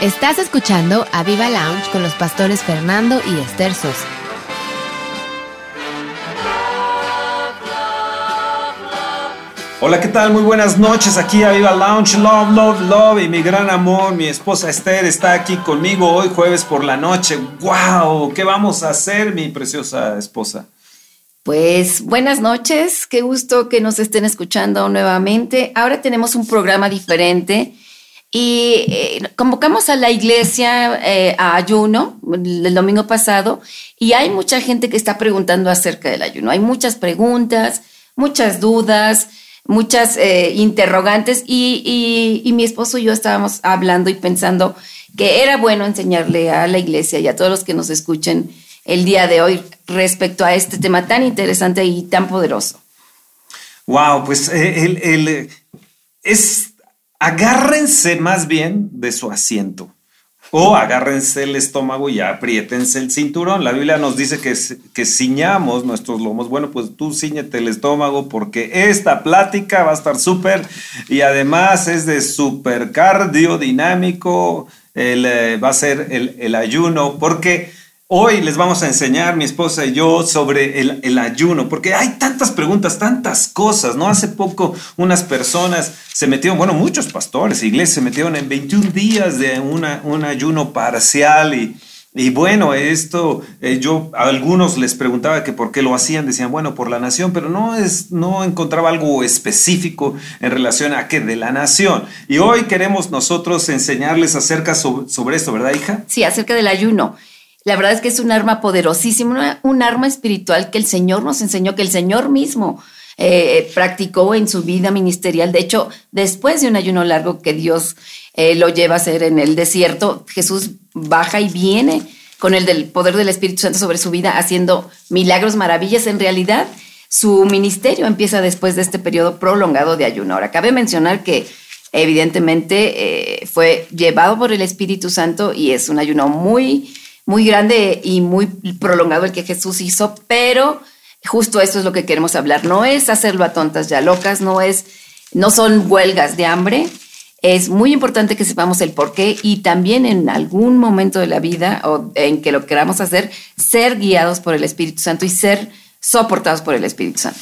Estás escuchando a Viva Lounge con los pastores Fernando y Esther Sosa. Hola, ¿qué tal? Muy buenas noches aquí a Viva Lounge, Love, Love, Love y mi gran amor, mi esposa Esther está aquí conmigo hoy jueves por la noche. ¡Wow! ¿Qué vamos a hacer, mi preciosa esposa? Pues buenas noches, qué gusto que nos estén escuchando nuevamente. Ahora tenemos un programa diferente y eh, convocamos a la iglesia eh, a ayuno el domingo pasado y hay mucha gente que está preguntando acerca del ayuno. Hay muchas preguntas, muchas dudas muchas eh, interrogantes y, y, mi esposo y yo estábamos hablando y pensando que era bueno enseñarle a la iglesia y a todos los que nos escuchen el día de hoy respecto a este tema tan interesante y tan poderoso. Wow, pues el, el, es agárrense más bien de su asiento. O agárrense el estómago y apriétense el cinturón. La Biblia nos dice que, que ciñamos nuestros lomos. Bueno, pues tú ciñete el estómago porque esta plática va a estar súper y además es de súper cardiodinámico. El, eh, va a ser el, el ayuno porque Hoy les vamos a enseñar, mi esposa y yo, sobre el, ayuno, porque hay tantas preguntas, tantas cosas, ¿no? Hace poco unas personas se metieron, bueno, muchos pastores, iglesias se metieron en 21 días de una, un ayuno parcial y, y bueno, esto eh, yo a algunos les preguntaba que por qué lo hacían, decían, bueno, por la nación, pero no es no encontraba algo específico en relación a qué de la nación. Y hoy queremos nosotros enseñarles acerca sobre, sobre esto, ¿verdad, hija? Sí, acerca del ayuno. La verdad es que es un arma poderosísima, un arma espiritual que el Señor nos enseñó, que el Señor mismo eh, practicó en su vida ministerial. De hecho, después de un ayuno largo que Dios eh, lo lleva a hacer en el desierto, Jesús baja y viene con el del poder del Espíritu Santo sobre su vida, haciendo milagros, maravillas. En realidad, su ministerio empieza después de este periodo prolongado de ayuno. Ahora, cabe mencionar que evidentemente eh, fue llevado por el Espíritu Santo y es un ayuno muy muy grande y muy prolongado el que Jesús hizo, pero justo esto es lo que queremos hablar. No es hacerlo a tontas ya locas, no es, no son huelgas de hambre. Es muy importante que sepamos el por qué y también en algún momento de la vida o en que lo queramos hacer, ser guiados por el Espíritu Santo y ser soportados por el Espíritu Santo.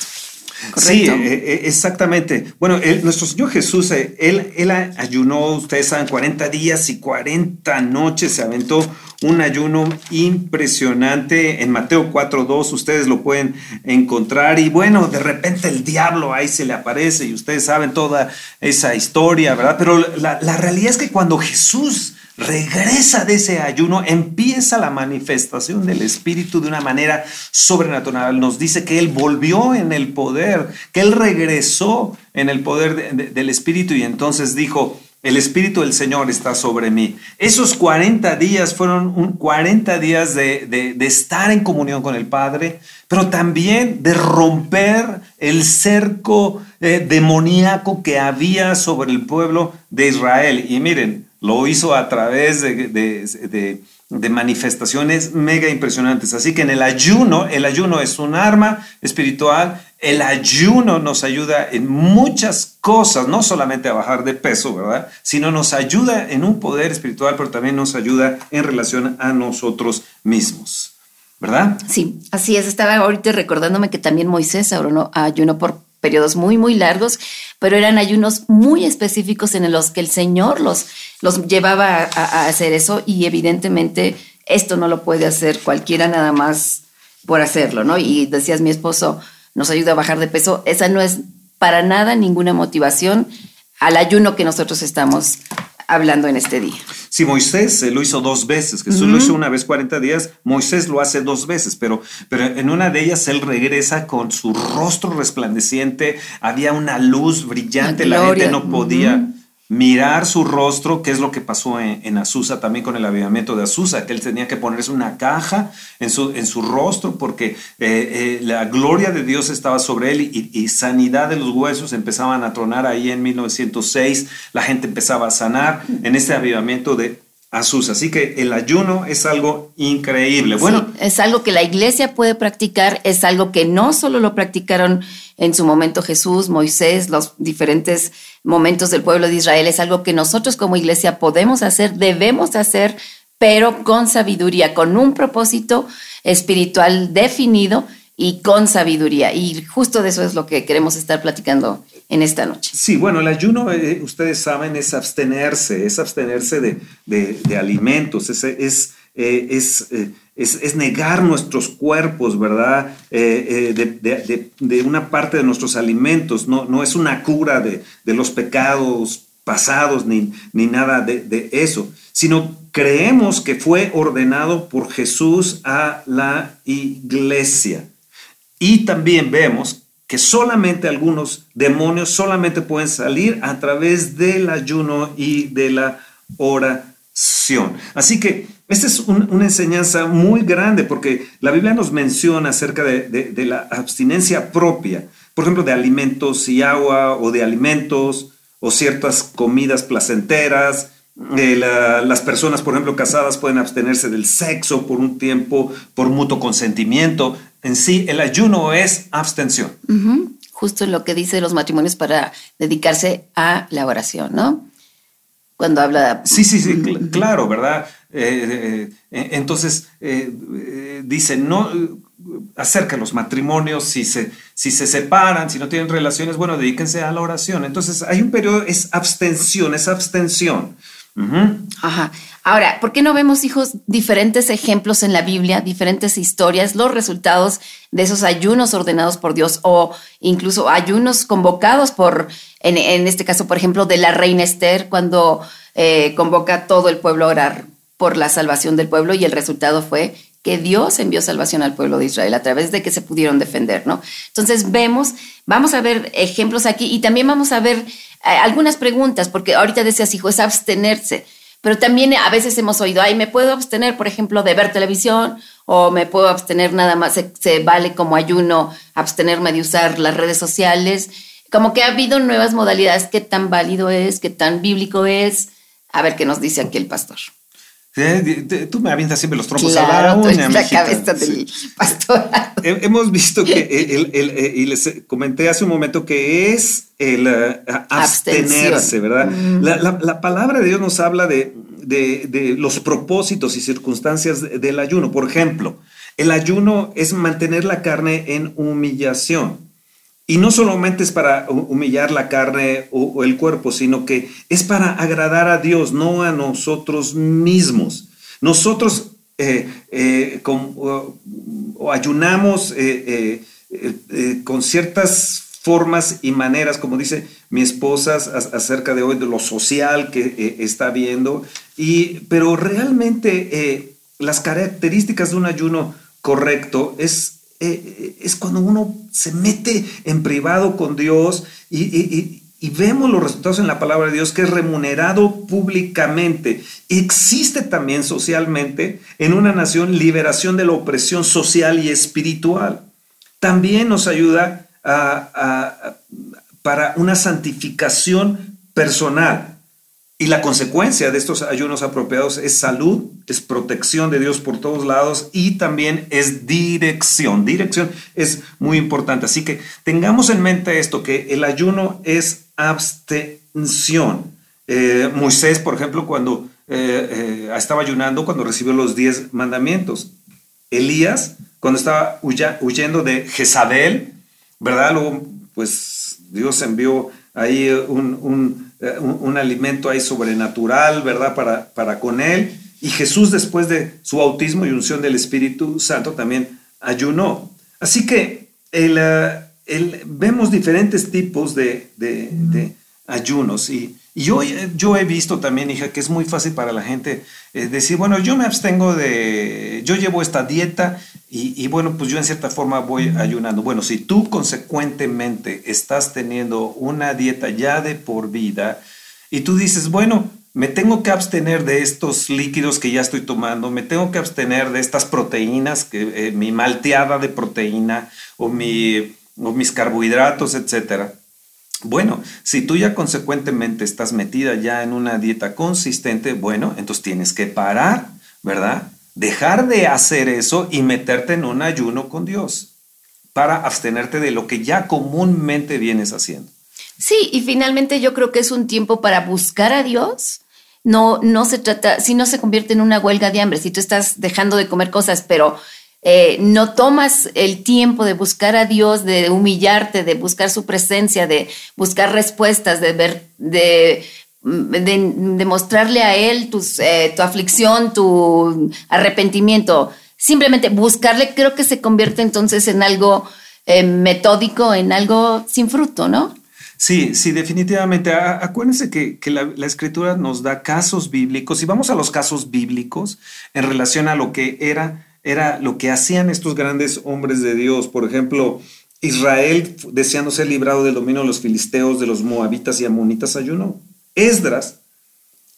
Sí, eh, eh, exactamente. Bueno, nuestro Señor Jesús, eh, él, él ayunó, ustedes saben, 40 días y 40 noches, se aventó un ayuno impresionante en Mateo 4.2, ustedes lo pueden encontrar y bueno, de repente el diablo ahí se le aparece y ustedes saben toda esa historia, ¿verdad? Pero la, la realidad es que cuando Jesús regresa de ese ayuno, empieza la manifestación del Espíritu de una manera sobrenatural. Nos dice que Él volvió en el poder, que Él regresó en el poder del Espíritu y entonces dijo, el Espíritu del Señor está sobre mí. Esos 40 días fueron un 40 días de, estar en comunión con el Padre, pero también de romper el cerco eh, demoníaco que había sobre el pueblo de Israel. Y miren, lo hizo a través de, manifestaciones mega impresionantes. Así que en el ayuno, el ayuno es un arma espiritual. El ayuno nos ayuda en muchas cosas, no solamente a bajar de peso, ¿verdad? Sino nos ayuda en un poder espiritual, pero también nos ayuda en relación a nosotros mismos. ¿Verdad? Sí, así es. Estaba ahorita recordándome que también Moisés ayunó por periodos muy, muy largos, pero eran ayunos muy específicos en los que el Señor los, los llevaba a, hacer eso y evidentemente esto no lo puede hacer cualquiera nada más por hacerlo, ¿no? Y decías, mi esposo nos ayuda a bajar de peso, esa no es para nada ninguna motivación al ayuno que nosotros estamos hablando en este día. Si Moisés lo hizo dos veces, Jesús lo hizo una vez 40 días, Moisés lo hace dos veces, pero, pero en una de ellas él regresa con su rostro resplandeciente, había una luz brillante, la, gente no podía mirar su rostro, que es lo que pasó en, Azusa también con el avivamiento de Azusa, que él tenía que ponerse una caja en su, en su rostro porque eh, eh, la gloria de Dios estaba sobre él y, sanidad de los huesos empezaban a tronar ahí en 1906, la gente empezaba a sanar en este avivamiento de a sus. Así que el ayuno es algo increíble. Bueno, es algo que la iglesia puede practicar, es algo que no solo lo practicaron en su momento Jesús, Moisés, los diferentes momentos del pueblo de Israel, es algo que nosotros como iglesia podemos hacer, debemos hacer, pero con sabiduría, con un propósito espiritual definido y con sabiduría. Y justo de eso es lo que queremos estar platicando en esta noche. Sí, bueno, el ayuno, eh, ustedes saben, es abstenerse, es abstenerse de, alimentos, es, es, eh, eh, es, es, negar nuestros cuerpos, ¿verdad? de, una parte de nuestros alimentos, no, no es una cura de, los pecados pasados ni, ni nada de eso, sino creemos que fue ordenado por Jesús a la iglesia. Y también vemos que solamente algunos demonios solamente pueden salir a través del ayuno y de la oración. Así que esta es una enseñanza muy grande porque la Biblia nos menciona acerca de, la abstinencia propia, por ejemplo, de alimentos y agua o de alimentos o ciertas comidas placenteras. Eh, las personas, por ejemplo, casadas pueden abstenerse del sexo por un tiempo, por mutuo consentimiento en sí el ayuno es abstención. Justo lo que dice los matrimonios para dedicarse a la oración, ¿no? Cuando habla... Sí, sí, sí, claro, ¿verdad? Eh, eh, eh, entonces, dice, no, acerca de los matrimonios, si se, si se separan, si no tienen relaciones, bueno, dedíquense a la oración. Entonces, hay un periodo, es abstención, es abstención. Ajá. Ahora, ¿por qué no vemos, hijos, diferentes ejemplos en la Biblia, diferentes historias, los resultados de esos ayunos ordenados por Dios o incluso ayunos convocados por, en, este caso, por ejemplo, de la reina Esther, cuando eh, convoca a todo el pueblo a orar por la salvación del pueblo y el resultado fue que Dios envió salvación al pueblo de Israel a través de que se pudieron defender, ¿no? Entonces vemos, vamos a ver ejemplos aquí y también vamos a ver eh, algunas preguntas, porque ahorita decías, hijo, es abstenerse, pero también a veces hemos oído, ay, me puedo abstener, por ejemplo, de ver televisión o me puedo abstener nada más, se, vale como ayuno abstenerme de usar las redes sociales. Como que ha habido nuevas modalidades, qué tan válido es, qué tan bíblico es. A ver qué nos dice aquí el pastor. Tú me avientas siempre los trompos a la uña, la cabeza del. Hemos visto que, el, el, y les comenté hace un momento que es el eh, abstenerse, ¿verdad? Mm. La, la, palabra de Dios nos habla de, de, de, los propósitos y circunstancias del ayuno. Por ejemplo, el ayuno es mantener la carne en humillación. Y no solamente es para humillar la carne o, el cuerpo, sino que es para agradar a Dios, no a nosotros mismos. Nosotros eh, eh, o, ayunamos eh, con ciertas formas y maneras, como dice mi esposa acerca de hoy, de lo social que está viendo, y, pero realmente las características de un ayuno correcto es eh, es cuando uno se mete en privado con Dios y, vemos los resultados en la palabra de Dios que es remunerado públicamente. Existe también socialmente en una nación liberación de la opresión social y espiritual. También nos ayuda para una santificación personal. Y la consecuencia de estos ayunos apropiados es salud, es protección de Dios por todos lados y también es dirección. Dirección es muy importante. Así que tengamos en mente esto, que el ayuno es abstención. Eh, Moisés, por ejemplo, cuando eh, eh, estaba ayunando, cuando recibió los diez mandamientos. Elías, cuando estaba huyendo de Jezabel, ¿verdad? Luego, pues Dios envió ahí un eh, un, alimento ahí sobrenatural, ¿verdad? Para, para con él. Y Jesús después de su bautismo y unción del Espíritu Santo también ayunó. Así que el, eh, vemos diferentes tipos de, de ayunos y, y yo, yo he visto también, hija, que es muy fácil para la gente eh, decir, bueno, yo me abstengo de, yo llevo esta dieta y, bueno, pues yo en cierta forma voy ayunando. Bueno, si tú consecuentemente estás teniendo una dieta ya de por vida y tú dices, bueno, me tengo que abstener de estos líquidos que ya estoy tomando, me tengo que abstener de estas proteínas, que, eh, mi malteada de proteína o, mi, o mis carbohidratos, etcétera Bueno, si tú ya consecuentemente estás metida ya en una dieta consistente, bueno, entonces tienes que parar, ¿verdad? Dejar de hacer eso y meterte en un ayuno con Dios para abstenerte de lo que ya comúnmente vienes haciendo. Sí, y finalmente yo creo que es un tiempo para buscar a Dios. No, no se trata, si no se convierte en una huelga de hambre, si tú estás dejando de comer cosas, pero eh, no tomas el tiempo de buscar a Dios, de humillarte, de buscar su presencia, de buscar respuestas, de ver, de, de, mostrarle a Él eh, tu aflicción, tu arrepentimiento. Simplemente buscarle, creo que se convierte entonces en algo eh, metódico, en algo sin fruto, ¿no? Sí, sí, definitivamente. Acuérdense que, la, la, escritura nos da casos bíblicos y vamos a los casos bíblicos en relación a lo que era era lo que hacían estos grandes hombres de Dios. Por ejemplo, Israel, deseando ser librado del dominio de los filisteos, de los moabitas y amonitas, ayunó. Esdras,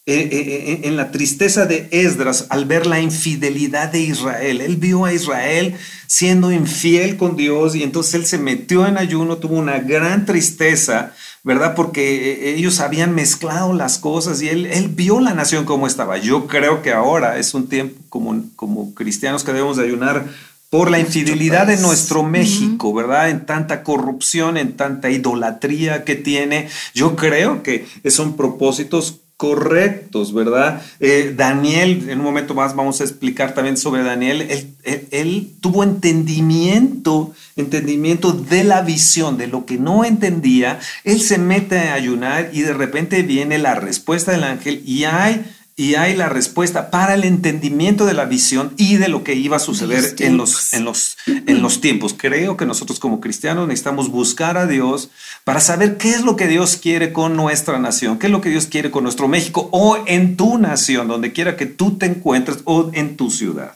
eh, eh, eh, en la tristeza de Esdras, al ver la infidelidad de Israel, él vio a Israel siendo infiel con Dios y entonces él se metió en ayuno, tuvo una gran tristeza ¿verdad? Porque eh, ellos habían mezclado las cosas y él, él vio la nación como estaba. Yo creo que ahora es un tiempo como, como cristianos que debemos de ayunar por la infidelidad de nuestro México, ¿verdad? En tanta corrupción, en tanta idolatría que tiene. Yo creo que son propósitos correctos, ¿verdad? Eh, Daniel, en un momento más vamos a explicar también sobre Daniel, él, tuvo entendimiento, entendimiento de la visión, de lo que no entendía, él se mete a ayunar y de repente viene la respuesta del ángel y hay y hay la respuesta para el entendimiento de la visión y de lo que iba a suceder en los, en, los, en los tiempos. Creo que nosotros como cristianos necesitamos buscar a Dios para saber qué es lo que Dios quiere con nuestra nación, qué es lo que Dios quiere con nuestro México o en tu nación, donde quiera que tú te encuentres o en tu ciudad.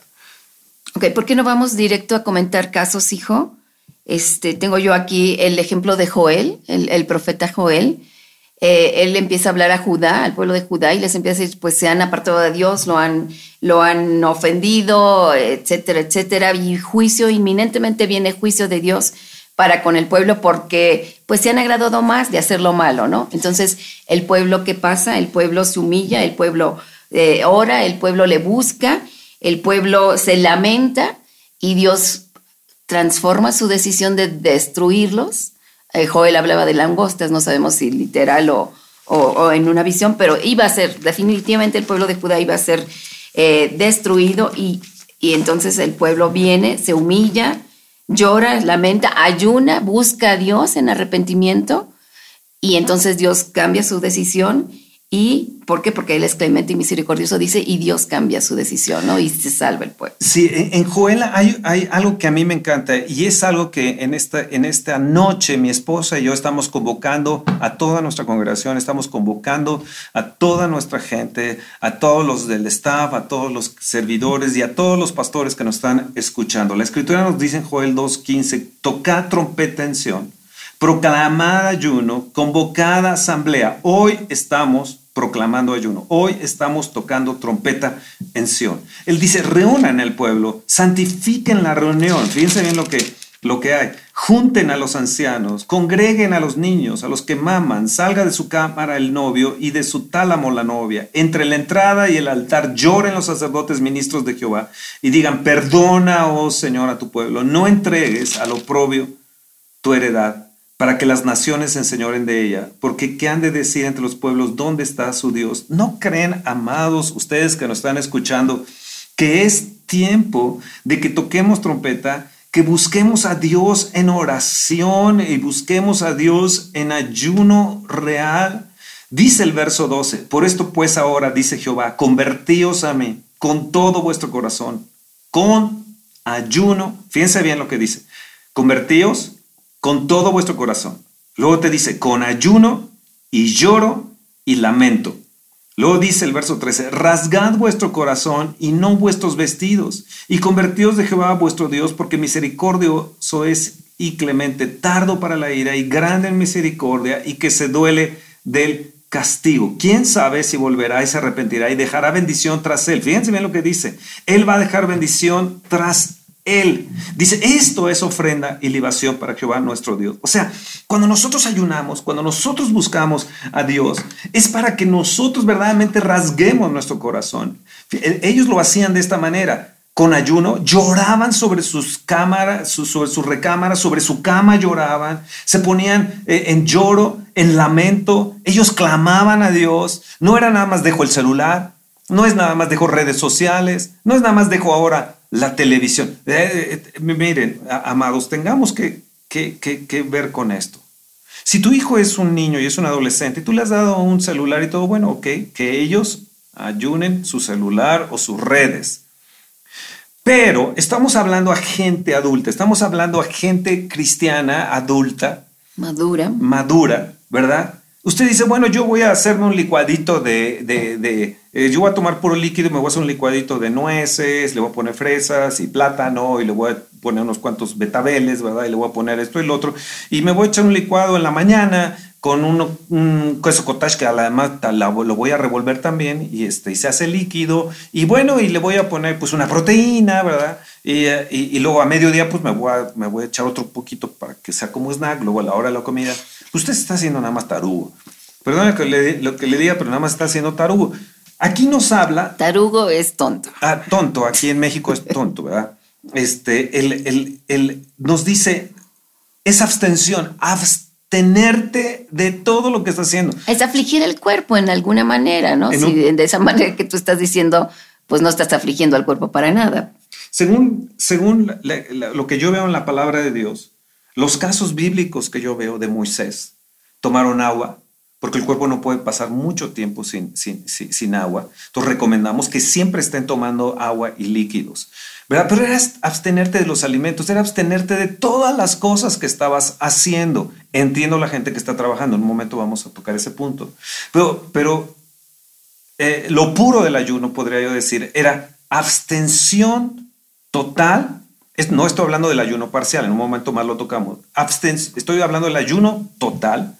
Ok, ¿por qué no vamos directo a comentar casos, hijo? Este, tengo yo aquí el ejemplo de Joel, el, el profeta Joel eh, él empieza a hablar a Judá, al pueblo de Judá, y les empieza a decir, pues se han apartado de Dios, lo han, lo han ofendido, etcétera, etcétera, y juicio, inminentemente viene juicio de Dios para con el pueblo porque pues se han agradado más de hacer lo malo, ¿no? Entonces, el pueblo ¿qué pasa? El pueblo se humilla, el pueblo eh, ora, el pueblo le busca, el pueblo se lamenta y Dios transforma su decisión de destruirlos eh, Joel hablaba de langostas, no sabemos si literal o, o, en una visión, pero iba a ser, definitivamente el pueblo de Judá iba a ser eh, destruido y, y entonces el pueblo viene, se humilla, llora, lamenta, ayuna, busca a Dios en arrepentimiento y entonces Dios cambia su decisión y ¿Por qué? Porque Él es clemente y misericordioso, dice, y Dios cambia su decisión, ¿no? Y se salva el pueblo. Sí, en Joel hay, algo que a mí me encanta y es algo que en esta, en esta noche mi esposa y yo estamos convocando a toda nuestra congregación, estamos convocando a toda nuestra gente, a todos los del staff, a todos los servidores y a todos los pastores que nos están escuchando. La escritura nos dice en Joel 2.15, tocad trompeta en Sion, proclamad ayuno, convocada asamblea. Hoy estamos proclamando ayuno. Hoy estamos tocando trompeta en Sion. Él dice, reúnan el pueblo, santifiquen la reunión. Fíjense bien lo que, lo que hay. Junten a los ancianos, congreguen a los niños, a los que maman, salga de su cámara el novio y de su tálamo la novia. Entre la entrada y el altar lloren los sacerdotes ministros de Jehová y digan, perdona, oh Señor, a tu pueblo. No entregues al oprobio tu heredad para que las naciones se enseñoren de ella, porque ¿qué han de decir entre los pueblos dónde está su Dios? ¿No creen, amados, ustedes que nos están escuchando, que es tiempo de que toquemos trompeta, que busquemos a Dios en oración y busquemos a Dios en ayuno real? Dice el verso 12, por esto pues ahora, dice Jehová, convertíos a mí con todo vuestro corazón, con ayuno, fíjense bien lo que dice, convertíos con todo vuestro corazón. Luego te dice, con ayuno y lloro y lamento. Luego dice el verso 13, rasgad vuestro corazón y no vuestros vestidos, y convertíos de Jehová vuestro Dios, porque misericordioso es y clemente, tardo para la ira y grande en misericordia, y que se duele del castigo. ¿Quién sabe si volverá y se arrepentirá y dejará bendición tras él? Fíjense bien lo que dice. Él va a dejar bendición tras Él. Dice, esto es ofrenda y libación para Jehová nuestro Dios. O sea, cuando nosotros ayunamos, cuando nosotros buscamos a Dios, es para que nosotros verdaderamente rasguemos nuestro corazón. Ellos lo hacían de esta manera con ayuno, lloraban sobre sus cámaras, sobre su recámara, sobre su cama lloraban, se ponían eh, en lloro, en lamento, ellos clamaban a Dios, no era nada más dejo el celular, no es nada más dejo redes sociales, no es nada más dejo ahora la televisión. Eh, eh, miren, amados, tengamos que, que, que ver con esto. Si tu hijo es un niño y es un adolescente y tú le has dado un celular y todo, bueno, ok, que ellos ayunen su celular o sus redes pero estamos hablando a gente adulta, estamos hablando a gente cristiana adulta. Madura. Madura, ¿verdad? Usted dice, bueno, yo voy a hacerme un licuadito de, de, eh, yo voy a tomar puro líquido, me voy a hacer un licuadito de nueces, le voy a poner fresas y plátano y le voy a poner unos cuantos betabeles, ¿verdad? Y le voy a poner esto y lo otro. Y me voy a echar un licuado en la mañana con un queso cottage que además lo voy a revolver también y, este, y se hace líquido. Y bueno, y le voy a poner pues una proteína, ¿verdad? Y, y, luego a mediodía pues me voy, a, me voy a echar otro poquito para que sea como snack, luego a la hora de la comida. Usted está haciendo nada más tarugo. Perdón lo que le, lo que le diga, pero nada más está haciendo tarugo. Aquí nos habla... Tarugo es tonto. Ah, tonto, aquí en México es tonto, ¿verdad? Este, el, el, nos dice, es abstención, abstención tenerte de todo lo que está haciendo. Es afligir el cuerpo en alguna manera, ¿no? Si de esa manera que tú estás diciendo, pues no estás afligiendo al cuerpo para nada. Según, según lo que yo veo en la palabra de Dios, los casos bíblicos que yo veo de Moisés, tomaron agua, porque el cuerpo no puede pasar mucho tiempo sin, sin, sin, agua. Entonces recomendamos que siempre estén tomando agua y líquidos. ¿verdad? Pero era abstenerte de los alimentos, era abstenerte de todas las cosas que estabas haciendo. Entiendo la gente que está trabajando, en un momento vamos a tocar ese punto. Pero, pero eh, lo puro del ayuno, podría yo decir, era abstención total. No estoy hablando del ayuno parcial, en un momento más lo tocamos. estoy hablando del ayuno total,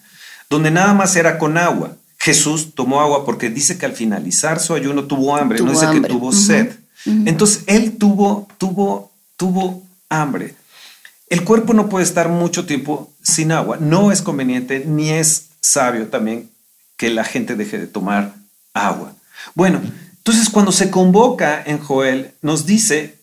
donde nada más era con agua. Jesús tomó agua porque dice que al finalizar su ayuno tuvo hambre, no dice que tuvo sed. Entonces él tuvo, tuvo, tuvo hambre. El cuerpo no puede estar mucho tiempo sin agua. No es conveniente ni es sabio también que la gente deje de tomar agua. Bueno, entonces cuando se convoca en Joel, nos dice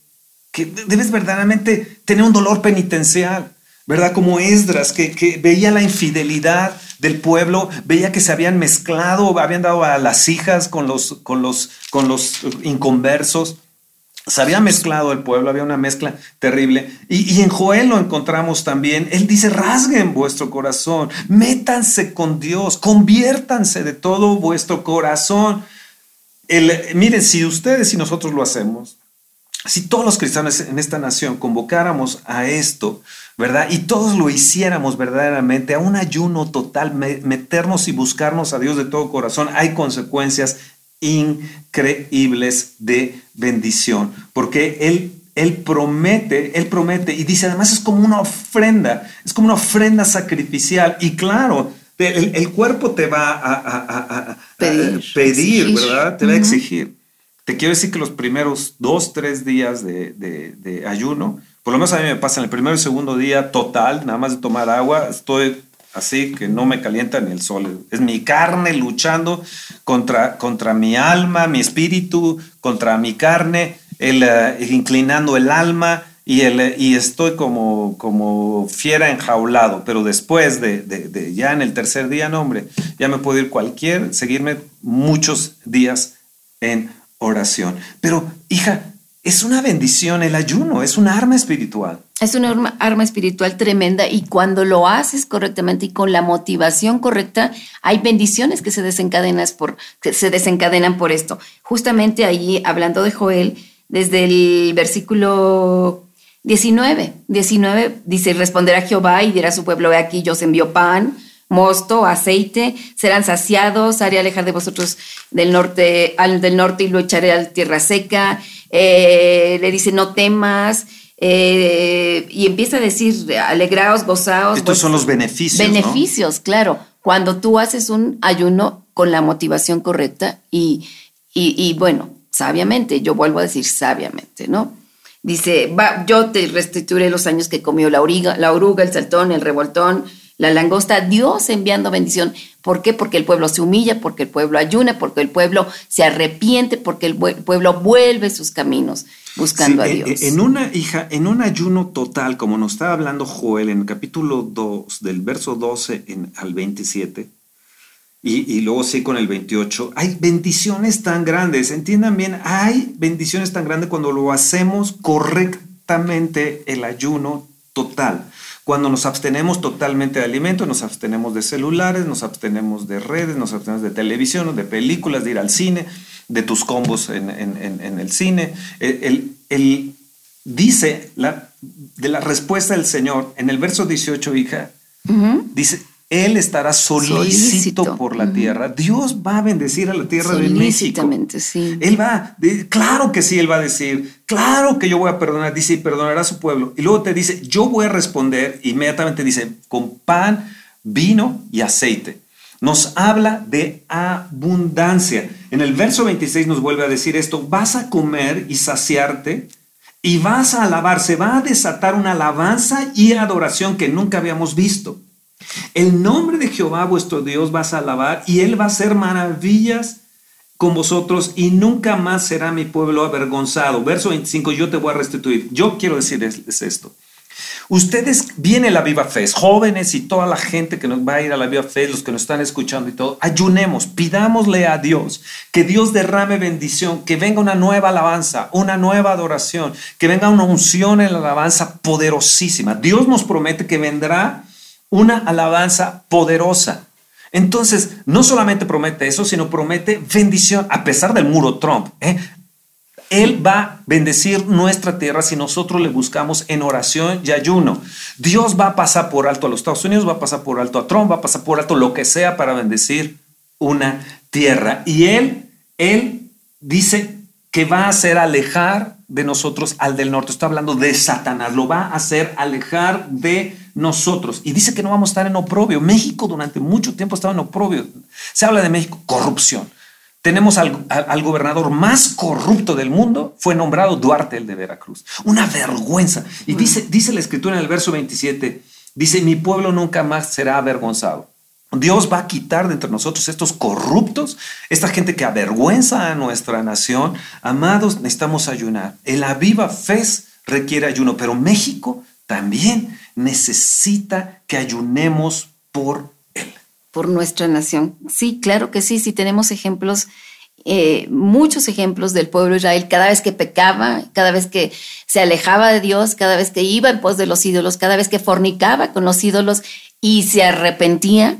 que debes verdaderamente tener un dolor penitencial, ¿verdad? Como Esdras, que, veía la infidelidad del pueblo, veía que se habían mezclado, habían dado a las hijas con los, con los, con los inconversos se había mezclado el pueblo, había una mezcla terrible. Y, en Joel lo encontramos también. Él dice, rasguen vuestro corazón, métanse con Dios, conviértanse de todo vuestro corazón. El, miren, si ustedes y nosotros lo hacemos, si todos los cristianos en esta nación convocáramos a esto, ¿verdad? Y todos lo hiciéramos verdaderamente, a un ayuno total, meternos y buscarnos a Dios de todo corazón, hay consecuencias increíbles de bendición, porque Él, él promete, Él promete y dice, además es como una ofrenda, es como una ofrenda sacrificial y claro, el, cuerpo te va a, pedir, ¿verdad? Te va a exigir. Te quiero decir que los primeros dos, tres días de, de ayuno, por lo menos a mí me pasa en el primer y segundo día total, nada más de tomar agua, estoy así que no me calienta ni el sol. Es mi carne luchando contra, contra mi alma, mi espíritu, contra mi carne, el, eh, inclinando el alma y, el, y estoy como, como fiera enjaulado. Pero después de, de, ya en el tercer día, no hombre, ya me puedo ir cualquier, seguirme muchos días en oración. Pero hija, es una bendición el ayuno, es un arma espiritual. Es una arma, espiritual tremenda y cuando lo haces correctamente y con la motivación correcta, hay bendiciones que se desencadenan por, se desencadenan por esto. Justamente ahí, hablando de Joel, desde el versículo 19, 19 dice, responderá Jehová y dirá a su pueblo, ve aquí, yo os envío pan, mosto, aceite, serán saciados, haré alejar de vosotros del norte, al del norte y lo echaré a tierra seca eh, le dice no temas, eh, y empieza a decir alegraos, gozaos. Estos son los beneficios. Beneficios, claro. Cuando tú haces un ayuno con la motivación correcta y, y, bueno, sabiamente, yo vuelvo a decir sabiamente, ¿no? Dice, va, yo te restituiré los años que comió la, origa, la oruga, el saltón, el revoltón, la langosta, Dios enviando bendición. ¿Por qué? Porque el pueblo se humilla, porque el pueblo ayuna, porque el pueblo se arrepiente, porque el pueblo vuelve sus caminos buscando a Dios. En una hija, en un ayuno total, como nos está hablando Joel en el capítulo 2, del verso 12 al 27, y, y, luego sí con el 28, hay bendiciones tan grandes. Entiendan bien, hay bendiciones tan grandes cuando lo hacemos correctamente el ayuno total. Cuando nos abstenemos totalmente de alimentos, nos abstenemos de celulares, nos abstenemos de redes, nos abstenemos de televisión, de películas, de ir al cine, de tus combos en, el cine. El, dice la, de la respuesta del Señor en el verso 18, hija, dice, él estará solícito, por la tierra. Dios va a bendecir a la tierra de México. sí. Él va, claro que sí, él va a decir, claro que yo voy a perdonar, dice, y perdonará a su pueblo. Y luego te dice, yo voy a responder, inmediatamente dice, con pan, vino y aceite. Nos habla de abundancia. En el verso 26 nos vuelve a decir esto, vas a comer y saciarte y vas a alabar, se va a desatar una alabanza y adoración que nunca habíamos visto. El nombre de Jehová vuestro Dios vas a alabar y él va a hacer maravillas con vosotros y nunca más será mi pueblo avergonzado. Verso 25, yo te voy a restituir. Yo quiero decirles esto. Ustedes, viene la Viva Fe, jóvenes y toda la gente que nos va a ir a la Viva Fe, los que nos están escuchando y todo, ayunemos, pidámosle a Dios que Dios derrame bendición, que venga una nueva alabanza, una nueva adoración, que venga una unción en la alabanza poderosísima. Dios nos promete que vendrá una alabanza poderosa. Entonces, no solamente promete eso, sino promete bendición, a pesar del muro Trump. ¿eh? Él va a bendecir nuestra tierra si nosotros le buscamos en oración y ayuno. Dios va a pasar por alto a los Estados Unidos, va a pasar por alto a Trump, va a pasar por alto lo que sea para bendecir una tierra. Y Él, Él dice que va a hacer alejar de nosotros al del norte. Está hablando de Satanás, lo va a hacer alejar de nosotros. Y dice que no vamos a estar en oprobio. México durante mucho tiempo estaba en oprobio. Se habla de México, corrupción. Tenemos al, gobernador más corrupto del mundo, fue nombrado Duarte el de Veracruz. Una vergüenza. Y dice, dice la escritura en el verso 27, dice, mi pueblo nunca más será avergonzado. Dios va a quitar de entre nosotros estos corruptos, esta gente que avergüenza a nuestra nación. Amados, necesitamos ayunar. El aviva fe requiere ayuno, pero México también necesita que ayunemos por él. Por nuestra nación. Sí, claro que sí, sí tenemos ejemplos, eh, muchos ejemplos del pueblo de Israel, cada vez que pecaba, cada vez que se alejaba de Dios, cada vez que iba en pos de los ídolos, cada vez que fornicaba con los ídolos y se arrepentía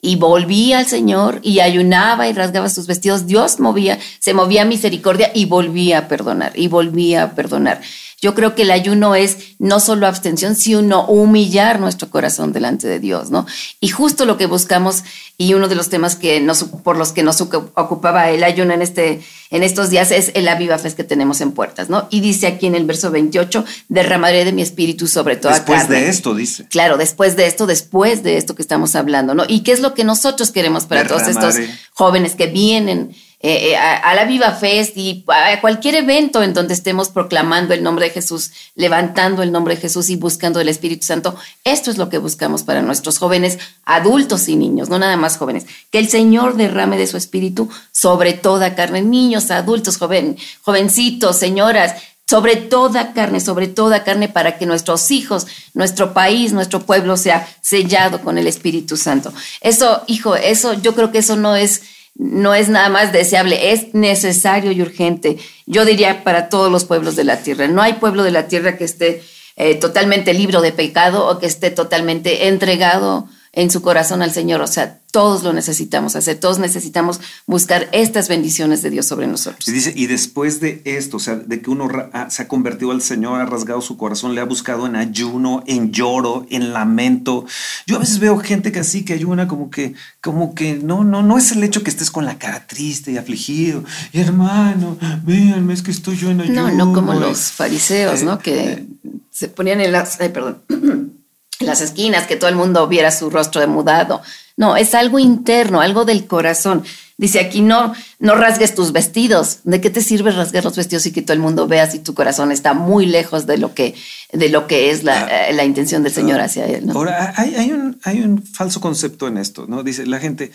y volvía al Señor y ayunaba y rasgaba sus vestidos, Dios movía, se movía misericordia y volvía a perdonar y volvía a perdonar. Yo creo que el ayuno es no solo abstención, sino humillar nuestro corazón delante de Dios, ¿no? Y justo lo que buscamos y uno de los temas que nos, por los que nos ocupaba el ayuno en, este, en estos días es el aviva fe que tenemos en puertas, ¿no? Y dice aquí en el verso 28, derramaré de mi espíritu sobre toda después de esto, dice. Claro, después de esto, después de esto que estamos hablando, ¿no? ¿Y qué es lo que nosotros queremos para todos estos jóvenes que vienen? Eh, eh, a, la Viva Fest y a cualquier evento en donde estemos proclamando el nombre de Jesús, levantando el nombre de Jesús y buscando el Espíritu Santo. Esto es lo que buscamos para nuestros jóvenes, adultos y niños, no nada más jóvenes. Que el Señor derrame de su Espíritu sobre toda carne, niños, adultos, joven, jovencitos, señoras, sobre toda carne, sobre toda carne, para que nuestros hijos, nuestro país, nuestro pueblo sea sellado con el Espíritu Santo. Eso, hijo, eso, yo creo que eso no es no es nada más deseable, es necesario y urgente. Yo diría para todos los pueblos de la tierra. No hay pueblo de la tierra que esté eh, totalmente libre de pecado o que esté totalmente entregado en su corazón al Señor. O sea, todos lo necesitamos hacer, todos necesitamos buscar estas bendiciones de Dios sobre nosotros. Y dice, y después de esto, o sea, de que uno se ha convertido al Señor, ha rasgado su corazón, le ha buscado en ayuno, en lloro, en lamento. Yo a veces veo gente que así, que ayuna como que, como que no, no, no es el hecho que estés con la cara triste y afligido. Y hermano, véanme, es que estoy yo en ayuno. No, no como los fariseos, ¿no? Que eh, se ponían en las, ay, perdón, las esquinas, que todo el mundo viera su rostro demudado no, es algo interno, algo del corazón. Dice aquí, no, no rasgues tus vestidos. ¿De qué te sirve rasgar los vestidos y que todo el mundo vea si tu corazón está muy lejos de lo que, de lo que es la, ah. eh, intención del Señor hacia él? Ahora, hay, un, hay un falso concepto en esto, ¿no? Dice la gente,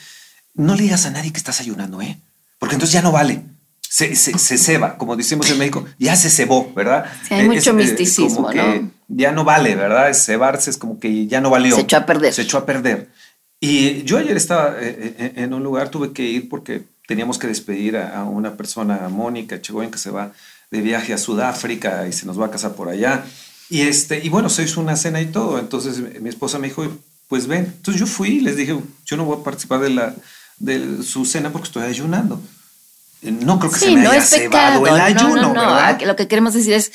no le digas a nadie que estás ayunando, ¿eh? Porque entonces ya no vale. Se, se, ceba, como decimos en México, ya se cebó, ¿verdad? Sí, hay mucho eh, misticismo, ¿no? Ya no vale, ¿verdad? cebarse es como que ya no valió. Se echó a perder. Se echó a perder. Y yo ayer estaba eh, eh, en un lugar, tuve que ir porque teníamos que despedir a, una persona, a Mónica Chegoyen, que se va de viaje a Sudáfrica y se nos va a casar por allá. Y, este, y bueno, se hizo una cena y todo. Entonces mi esposa me dijo, pues ven. Entonces yo fui y les dije, yo no voy a participar de, la, de su cena porque estoy ayunando. No creo que se me no haya es cebado el ayuno, no, no. Lo que queremos decir es,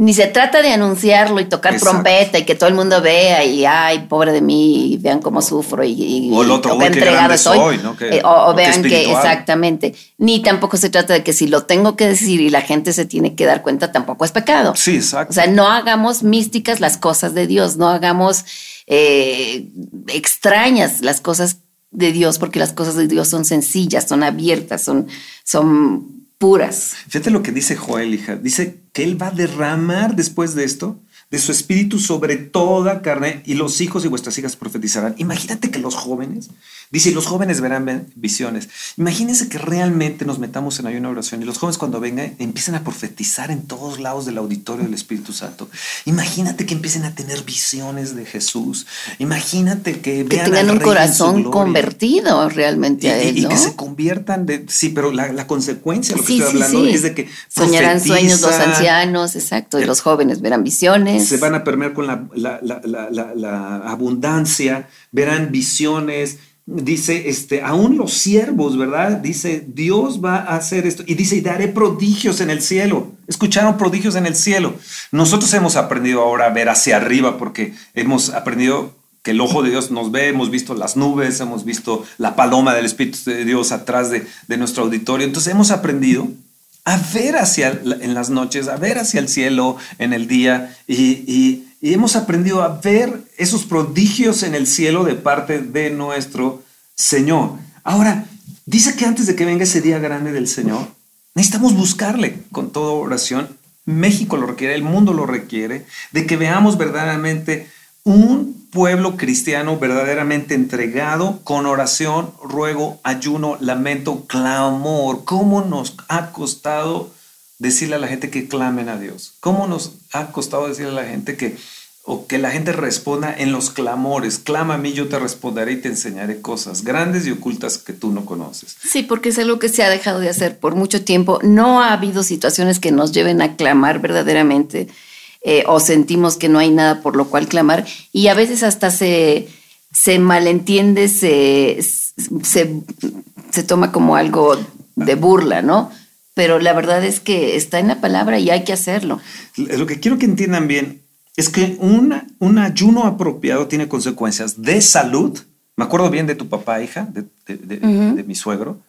ni se trata de anunciarlo y tocar trompeta y que todo el mundo vea y ay, pobre de mí, y vean cómo sufro y, o el otro, que entregado soy, ¿no? Eh, o, vean que exactamente. Ni tampoco se trata de que si lo tengo que decir y la gente se tiene que dar cuenta, tampoco es pecado. Sí, exacto. O sea, no hagamos místicas las cosas de Dios, no hagamos eh, extrañas las cosas de Dios, porque las cosas de Dios son sencillas, son abiertas, son, son puras. Fíjate lo que dice Joel, hija. Dice que él va a derramar después de esto de su espíritu sobre toda carne y los hijos y vuestras hijas profetizarán. Imagínate que los jóvenes, dice, los jóvenes verán visiones. Imagínense que realmente nos metamos en ayuno oración y los jóvenes cuando vengan empiecen a profetizar en todos lados del auditorio del Espíritu Santo. Imagínate que empiecen a tener visiones de Jesús. Imagínate que, que tengan un corazón convertido realmente y, a él. Y, que se conviertan de, sí, pero la, consecuencia, lo que estoy hablando, es de que soñarán sueños los ancianos, exacto, y los jóvenes verán visiones se van a permear con la, abundancia, verán visiones. Dice, este, aún los siervos, ¿verdad? Dice, Dios va a hacer esto. Y dice, y daré prodigios en el cielo. Escucharon prodigios en el cielo. Nosotros hemos aprendido ahora a ver hacia arriba porque hemos aprendido que el ojo de Dios nos ve, hemos visto las nubes, hemos visto la paloma del Espíritu de Dios atrás de, de nuestro auditorio. Entonces hemos aprendido a ver hacia en las noches, a ver hacia el cielo en el día y, hemos aprendido a ver esos prodigios en el cielo de parte de nuestro Señor. Ahora, dice que antes de que venga ese día grande del Señor, necesitamos buscarle con toda oración. México lo requiere, el mundo lo requiere, de que veamos verdaderamente un pueblo cristiano verdaderamente entregado con oración, ruego, ayuno, lamento, clamor. ¿Cómo nos ha costado decirle a la gente que clamen a Dios? ¿Cómo nos ha costado decirle a la gente que o que la gente responda en los clamores, clama a mí, yo te responderé y te enseñaré cosas grandes y ocultas que tú no conoces. Sí, porque es algo que se ha dejado de hacer por mucho tiempo. No ha habido situaciones que nos lleven a clamar verdaderamente eh, o sentimos que no hay nada por lo cual clamar y a veces hasta se, se malentiende, se, se, toma como algo de burla, ¿no? Pero la verdad es que está en la palabra y hay que hacerlo. Lo que quiero que entiendan bien es que una, un ayuno apropiado tiene consecuencias de salud. Me acuerdo bien de tu papá, hija, de, de mi suegro,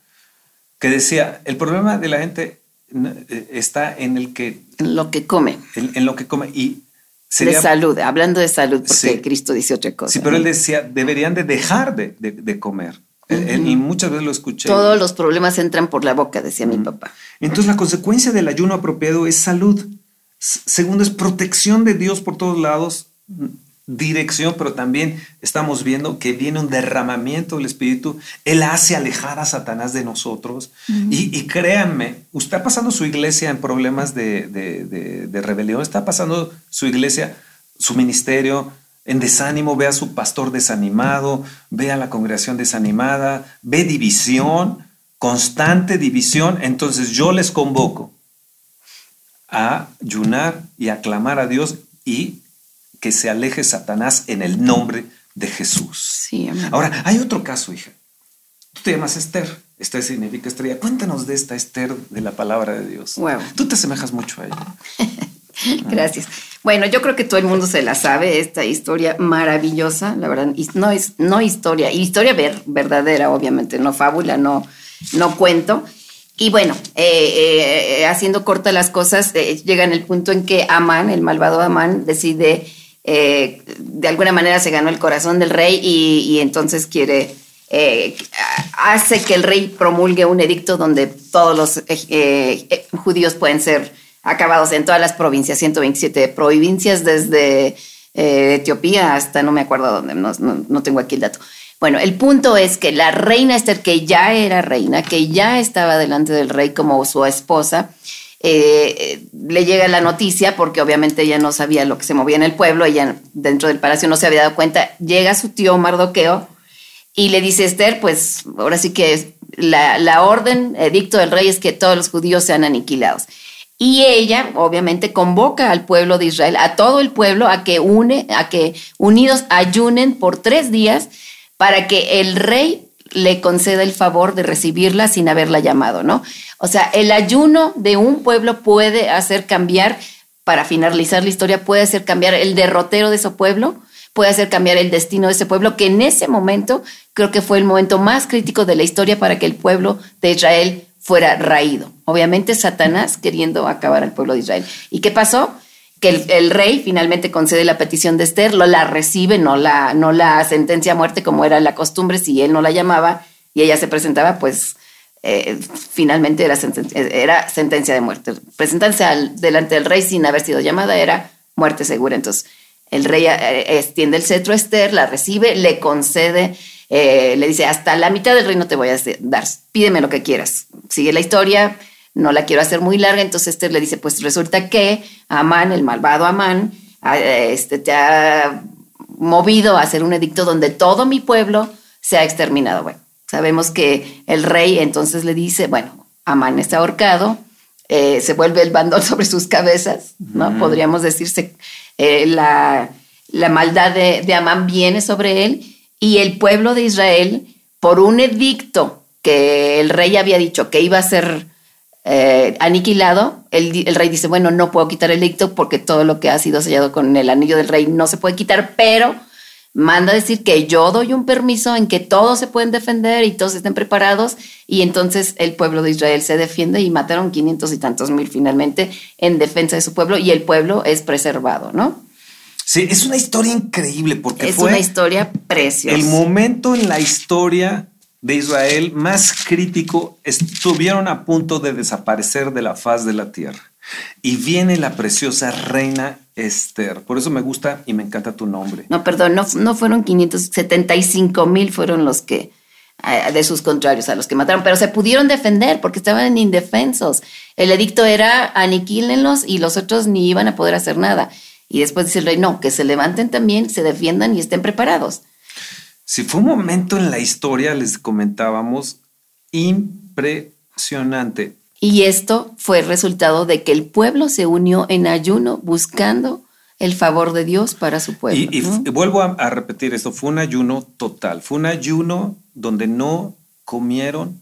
que decía, el problema de la gente eh, está en el que... En lo que come. En, lo que come. Y de salud, hablando de salud, porque Cristo dice otra cosa. Sí, pero él decía, deberían de dejar de, comer. Y muchas veces lo escuché. Todos los problemas entran por la boca, decía mi papá. Entonces la consecuencia del ayuno apropiado es salud. Segundo es protección de Dios por todos lados dirección, pero también estamos viendo que viene un derramamiento del Espíritu. Él hace alejar a Satanás de nosotros. y, créanme, usted está pasando su iglesia en problemas de, rebelión, está pasando su iglesia, su ministerio en desánimo, ve a su pastor desanimado, ve a la congregación desanimada, ve división, constante división. Entonces yo les convoco a ayunar y a clamar a Dios y que se aleje Satanás en el nombre de Jesús. Sí, Ahora, hay otro caso, hija. Tú te llamas Esther. Esther significa estrella. Cuéntanos de esta Esther de la palabra de Dios. Tú te asemejas mucho a ella. Gracias. Bueno, yo creo que todo el mundo se la sabe, esta historia maravillosa, la verdad, no es no historia, historia ver, verdadera, obviamente, no fábula, no, no cuento. Y bueno, eh, eh, haciendo corta las cosas, eh, llega en el punto en que Amán, el malvado Amán, decide eh, de alguna manera se ganó el corazón del rey y, entonces quiere hace que el rey promulgue un edicto donde todos los judíos pueden ser acabados en todas las provincias, 127 provincias desde Etiopía hasta no me acuerdo dónde, no, no, tengo aquí el dato. Bueno, el punto es que la reina Esther, que ya era reina, que ya estaba delante del rey como su esposa, le llega la noticia, porque obviamente ella no sabía lo que se movía en el pueblo, ella dentro del palacio no se había dado cuenta, llega su tío Mardoqueo y le dice Esther, pues ahora sí que la, la orden, edicto del rey es que todos los judíos sean aniquilados. Y ella, obviamente, convoca al pueblo de Israel, a todo el pueblo, a que une, a que unidos ayunen por tres días para que el rey le conceda el favor de recibirla sin haberla llamado, ¿no? O sea, el ayuno de un pueblo puede hacer cambiar, para finalizar la historia, puede hacer cambiar el derrotero de ese pueblo, puede hacer cambiar el destino de ese pueblo, que en ese momento creo que fue el momento más crítico de la historia para que el pueblo de Israel fuera raído. Obviamente Satanás queriendo acabar al pueblo de Israel. ¿Y qué pasó? Que el, rey finalmente concede la petición de Esther, lo la recibe, no la, no la sentencia a muerte como era la costumbre, si él no la llamaba y ella se presentaba, pues eh, finalmente era sentencia, era sentencia de muerte. Presentarse delante del rey sin haber sido llamada era muerte segura. Entonces, el rey eh, extiende el cetro a Esther, la recibe, le concede, eh, le dice, hasta la mitad del reino te voy a dar, pídeme lo que quieras. Sigue la historia, no la quiero hacer muy larga, entonces Esther le dice, pues resulta que Amán, el malvado Amán, este, te ha movido a hacer un edicto donde todo mi pueblo se ha exterminado. Bueno, sabemos que el rey entonces le dice, bueno, Amán está ahorcado, eh, se vuelve el bandón sobre sus cabezas, ¿no? Podríamos decirse, eh, la, maldad de, Amán viene sobre él y el pueblo de Israel, por un edicto que el rey había dicho que iba a ser eh, aniquilado, el, el, rey dice, bueno, no puedo quitar el edicto porque todo lo que ha sido sellado con el anillo del rey no se puede quitar, pero manda decir que yo doy un permiso en que todos se pueden defender y todos estén preparados y entonces el pueblo de Israel se defiende y mataron 500 y tantos mil finalmente en defensa de su pueblo y el pueblo es preservado, ¿no? Sí, es una historia increíble porque es una historia preciosa. El momento en la historia de Israel más crítico estuvieron a punto de desaparecer de la faz de la tierra. Y viene la preciosa reina Esther. Por eso me gusta y me encanta tu nombre. No, perdón, no, no fueron 575 mil, fueron los que, eh, de sus contrarios, a los que mataron, pero se pudieron defender porque estaban indefensos. El edicto era aniquílenlos y los otros ni iban a poder hacer nada. Y después dice el rey, no, que se levanten también, se defiendan y estén preparados. Si fue un momento en la historia, les comentábamos, impresionante. Y esto fue el resultado de que el pueblo se unió en ayuno buscando el favor de Dios para su pueblo. Y, vuelvo a, repetir esto, fue un ayuno total, fue un ayuno donde no comieron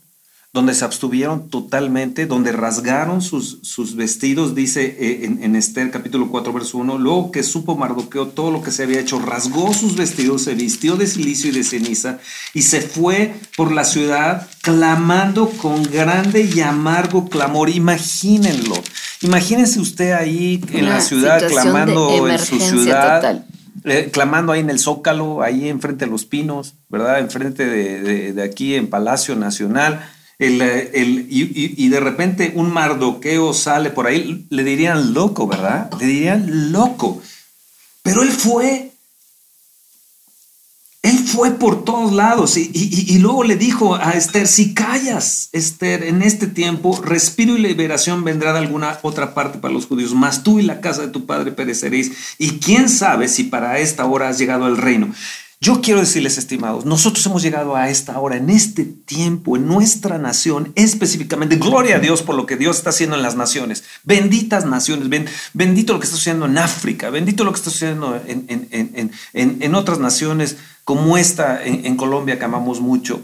donde se abstuvieron totalmente, donde rasgaron sus, sus vestidos, dice eh, en, en, Esther capítulo 4, verso 1, luego que supo Mardoqueo todo lo que se había hecho, rasgó sus vestidos, se vistió de silicio y de ceniza y se fue por la ciudad clamando con grande y amargo clamor. Imagínenlo, imagínense usted ahí en la ciudad clamando en su ciudad. Eh, clamando ahí en el Zócalo, ahí enfrente de los Pinos, ¿verdad? Enfrente de, de aquí en Palacio Nacional el, y, de repente un mardoqueo sale por ahí, le dirían loco, ¿verdad? Le dirían loco. Pero él fue. Él fue por todos lados y, y, luego le dijo a Esther, si callas, Esther, en este tiempo, respiro y liberación vendrá de alguna otra parte para los judíos, mas tú y la casa de tu padre pereceréis. Y quién sabe si para esta hora has llegado al reino. Yo quiero decirles, estimados, nosotros hemos llegado a esta hora, en este tiempo, en nuestra nación, específicamente. Gloria a Dios por lo que Dios está haciendo en las naciones. Benditas naciones, bendito lo que está sucediendo en África, bendito lo que está sucediendo en, otras naciones como esta en Colombia que amamos mucho.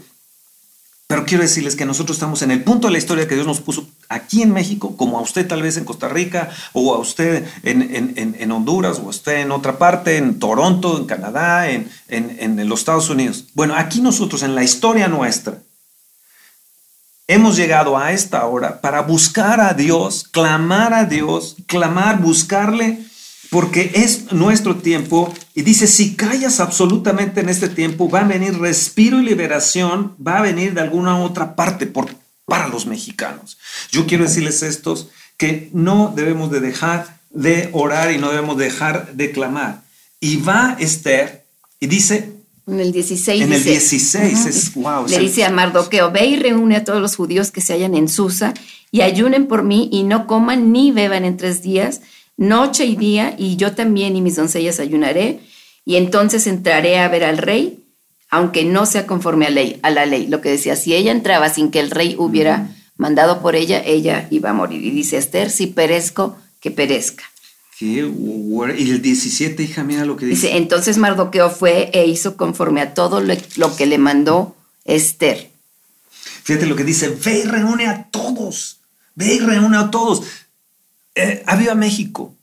Pero quiero decirles que nosotros estamos en el punto de la historia que Dios nos puso aquí en México, como a usted tal vez en Costa Rica, o a usted en, Honduras, o a usted en otra parte, en Toronto, en Canadá, en, en los Estados Unidos. Bueno, aquí nosotros en la historia nuestra hemos llegado a esta hora para buscar a Dios, clamar a Dios, clamar, buscarle porque es nuestro tiempo y dice, si callas absolutamente en este tiempo, va a venir respiro y liberación, va a venir de alguna otra parte por, para los mexicanos. Yo quiero decirles estos que no debemos de dejar de orar y no debemos dejar de clamar. Y va Esther y dice... En el 16. En el 16, es wow. Le dice a Mardoqueo, ve y reúne a todos los judíos que se hallan en Susa y ayunen por mí y no coman ni beban en tres días noche y día, y yo también y mis doncellas ayunaré, y entonces entraré a ver al rey, aunque no sea conforme a, ley, a la ley. Lo que decía, si ella entraba sin que el rey hubiera mandado por ella, ella iba a morir. Y dice Esther, si perezco, que perezca. Y el 17, hija, mira lo que dice. Dice, entonces Mardoqueo fue e hizo conforme a todo lo, que le mandó Esther. Fíjate lo que dice, ve y reúne a todos, ve y reúne a todos. Eh, Aviva México,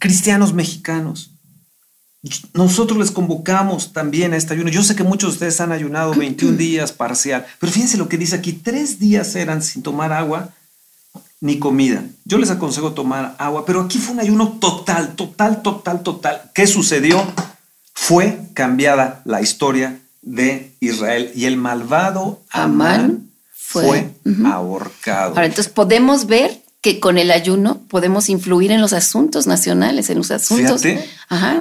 cristianos mexicanos. Nosotros les convocamos también a este ayuno. Yo sé que muchos de ustedes han ayunado 21 días parcial, pero fíjense lo que dice aquí, tres días eran sin tomar agua ni comida. Yo les aconsejo tomar agua, pero aquí fue un ayuno total, total, total, total. ¿Qué sucedió? Fue cambiada la historia de Israel y el malvado Amán, fue, ahorcado. Ahora, entonces podemos ver que con el ayuno podemos influir en los asuntos nacionales, en los asuntos.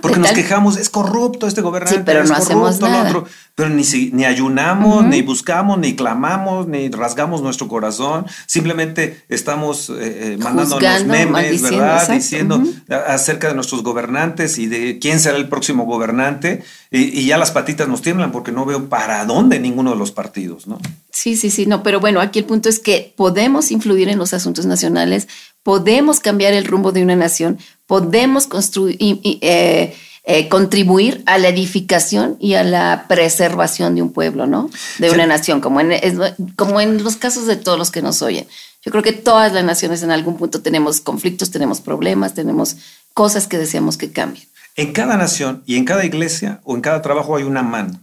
porque nos quejamos, es corrupto este gobernante, sí, pero no hacemos nada. Pero ni, ni ayunamos, ni buscamos, ni clamamos, ni rasgamos nuestro corazón. Simplemente estamos eh, eh mandándonos memes, ¿verdad? Diciendo acerca de nuestros gobernantes y de quién será el próximo gobernante. Y, y, ya las patitas nos tiemblan porque no veo para dónde ninguno de los partidos, ¿no? Sí, sí, sí, no, pero bueno, aquí el punto es que podemos influir en los asuntos nacionales, podemos cambiar el rumbo de una nación, podemos construir, eh, eh, contribuir a la edificación y a la preservación de un pueblo, ¿no? De una nación, como en, como en los casos de todos los que nos oyen. Yo creo que todas las naciones en algún punto tenemos conflictos, tenemos problemas, tenemos cosas que deseamos que cambien. En cada nación y en cada iglesia o en cada trabajo hay una mano.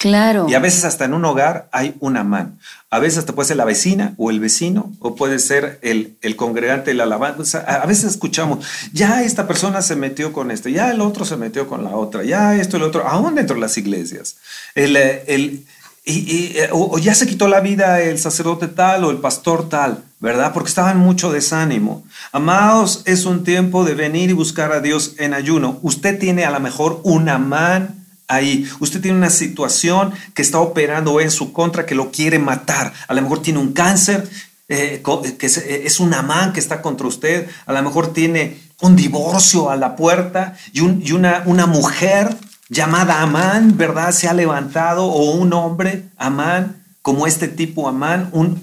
Claro. Y a veces hasta en un hogar hay una mano. A veces hasta puede ser la vecina o el vecino o puede ser el, el congregante, el alabanza. A veces escuchamos, ya esta persona se metió con esto, ya el otro se metió con la otra, ya esto y el otro, aún dentro de las iglesias. El, el, y, o, ya se quitó la vida el sacerdote tal o el pastor tal, ¿verdad? Porque estaba en mucho desánimo. Amados, es un tiempo de venir y buscar a Dios en ayuno. Usted tiene a lo mejor una mano ahí. Usted tiene una situación que está operando en su contra, que lo quiere matar. A lo mejor tiene un cáncer, eh, que eh, es, un amán que está contra usted. A lo mejor tiene un divorcio a la puerta y, una, una mujer llamada Amán, ¿verdad? Se ha levantado, o un hombre, Amán, como este tipo Amán, un,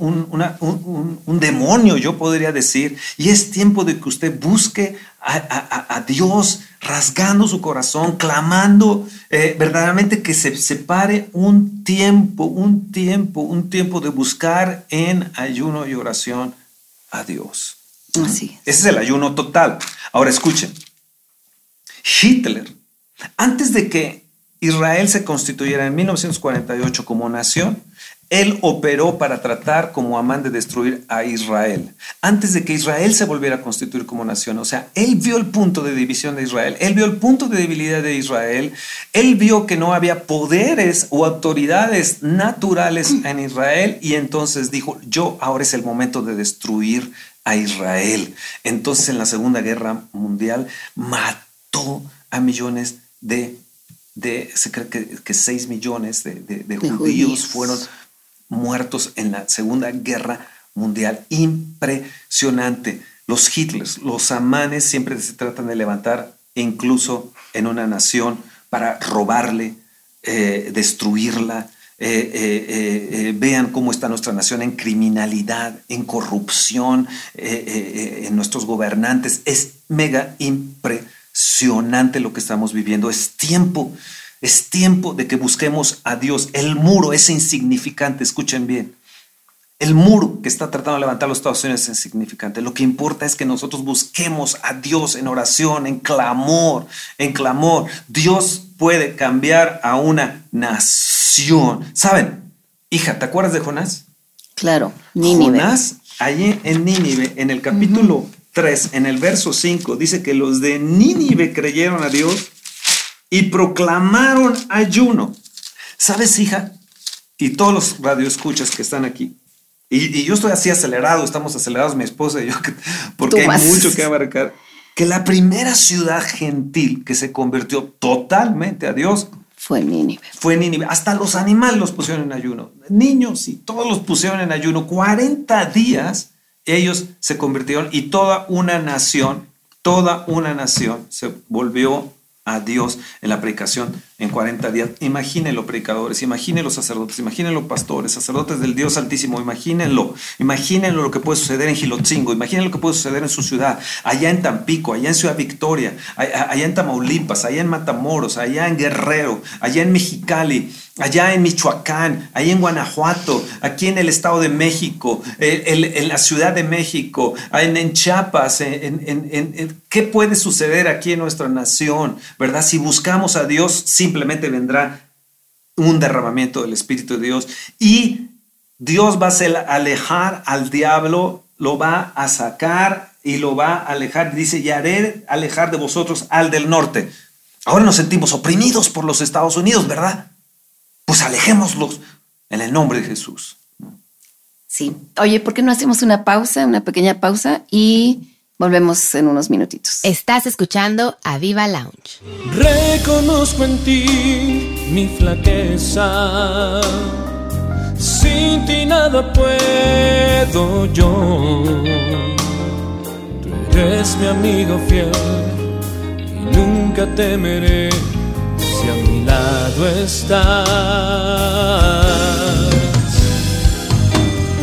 un, demonio, yo podría decir. Y es tiempo de que usted busque a, Dios rasgando su corazón, clamando eh, verdaderamente que se separe un tiempo, un tiempo, un tiempo de buscar en ayuno y oración a Dios. Así Ese es el ayuno total. Ahora escuchen, Hitler, antes de que Israel se constituyera en 1948 como nación, él operó para tratar como Amán de destruir a Israel, antes de que Israel se volviera a constituir como nación. O sea, él vio el punto de división de Israel, él vio el punto de debilidad de Israel, él vio que no había poderes o autoridades naturales en Israel y entonces dijo, yo ahora es el momento de destruir a Israel. Entonces en la Segunda Guerra Mundial mató a millones de de, se cree que, que 6 millones de, judíos, fueron muertos en la Segunda Guerra Mundial. Impresionante. Los Hitlers, los amanes siempre se tratan de levantar incluso en una nación para robarle, eh, destruirla. Eh, eh, vean cómo está nuestra nación en criminalidad, en corrupción, en nuestros gobernantes. Es mega impresionante lo que estamos viviendo. Es tiempo es tiempo de que busquemos a Dios. El muro es insignificante, escuchen bien. El muro que está tratando de levantar los Estados Unidos es insignificante. Lo que importa es que nosotros busquemos a Dios en oración, en clamor, en clamor. Dios puede cambiar a una nación. ¿Saben? Hija, ¿te acuerdas de Jonás? Claro, Nínive. Jonás, allí en Nínive, en el capítulo 3, en el verso 5, dice que los de Nínive creyeron a Dios y proclamaron ayuno. ¿Sabes, hija? Y todos los radioescuchas que están aquí. Y, yo estoy así acelerado, estamos acelerados mi esposa y yo, porque hay mucho que abarcar. Que la primera ciudad gentil que se convirtió totalmente a Dios fue Nínive. Fue Nínive. Hasta los animales los pusieron en ayuno. Niños y todos los pusieron en ayuno. 40 días ellos se convirtieron y toda una nación, toda una nación se volvió a Dios en la predicación en 40 días. Imagínenlo, predicadores, imagínenlo, sacerdotes, imagínenlo, pastores, sacerdotes del Dios Altísimo, imagínenlo, imagínenlo lo que puede suceder en Gilotzingo, imagínenlo lo que puede suceder en su ciudad, allá en Tampico, allá en Ciudad Victoria, allá en Tamaulipas, allá en Matamoros, allá en Guerrero, allá en Mexicali allá en Michoacán, ahí en Guanajuato, aquí en el Estado de México, en, la Ciudad de México, en, Chiapas, en, ¿qué puede suceder aquí en nuestra nación? ¿Verdad? Si buscamos a Dios, simplemente vendrá un derramamiento del Espíritu de Dios y Dios va a alejar al diablo, lo va a sacar y lo va a alejar. Dice, y haré alejar de vosotros al del norte. Ahora nos sentimos oprimidos por los Estados Unidos, ¿verdad? pues alejémoslos en el nombre de Jesús. Sí. Oye, ¿por qué no hacemos una pausa, una pequeña pausa y volvemos en unos minutitos? Estás escuchando a Viva Lounge. Reconozco en ti mi flaqueza. Sin ti nada puedo yo. Tú eres mi amigo fiel y nunca temeré a mi lado estás.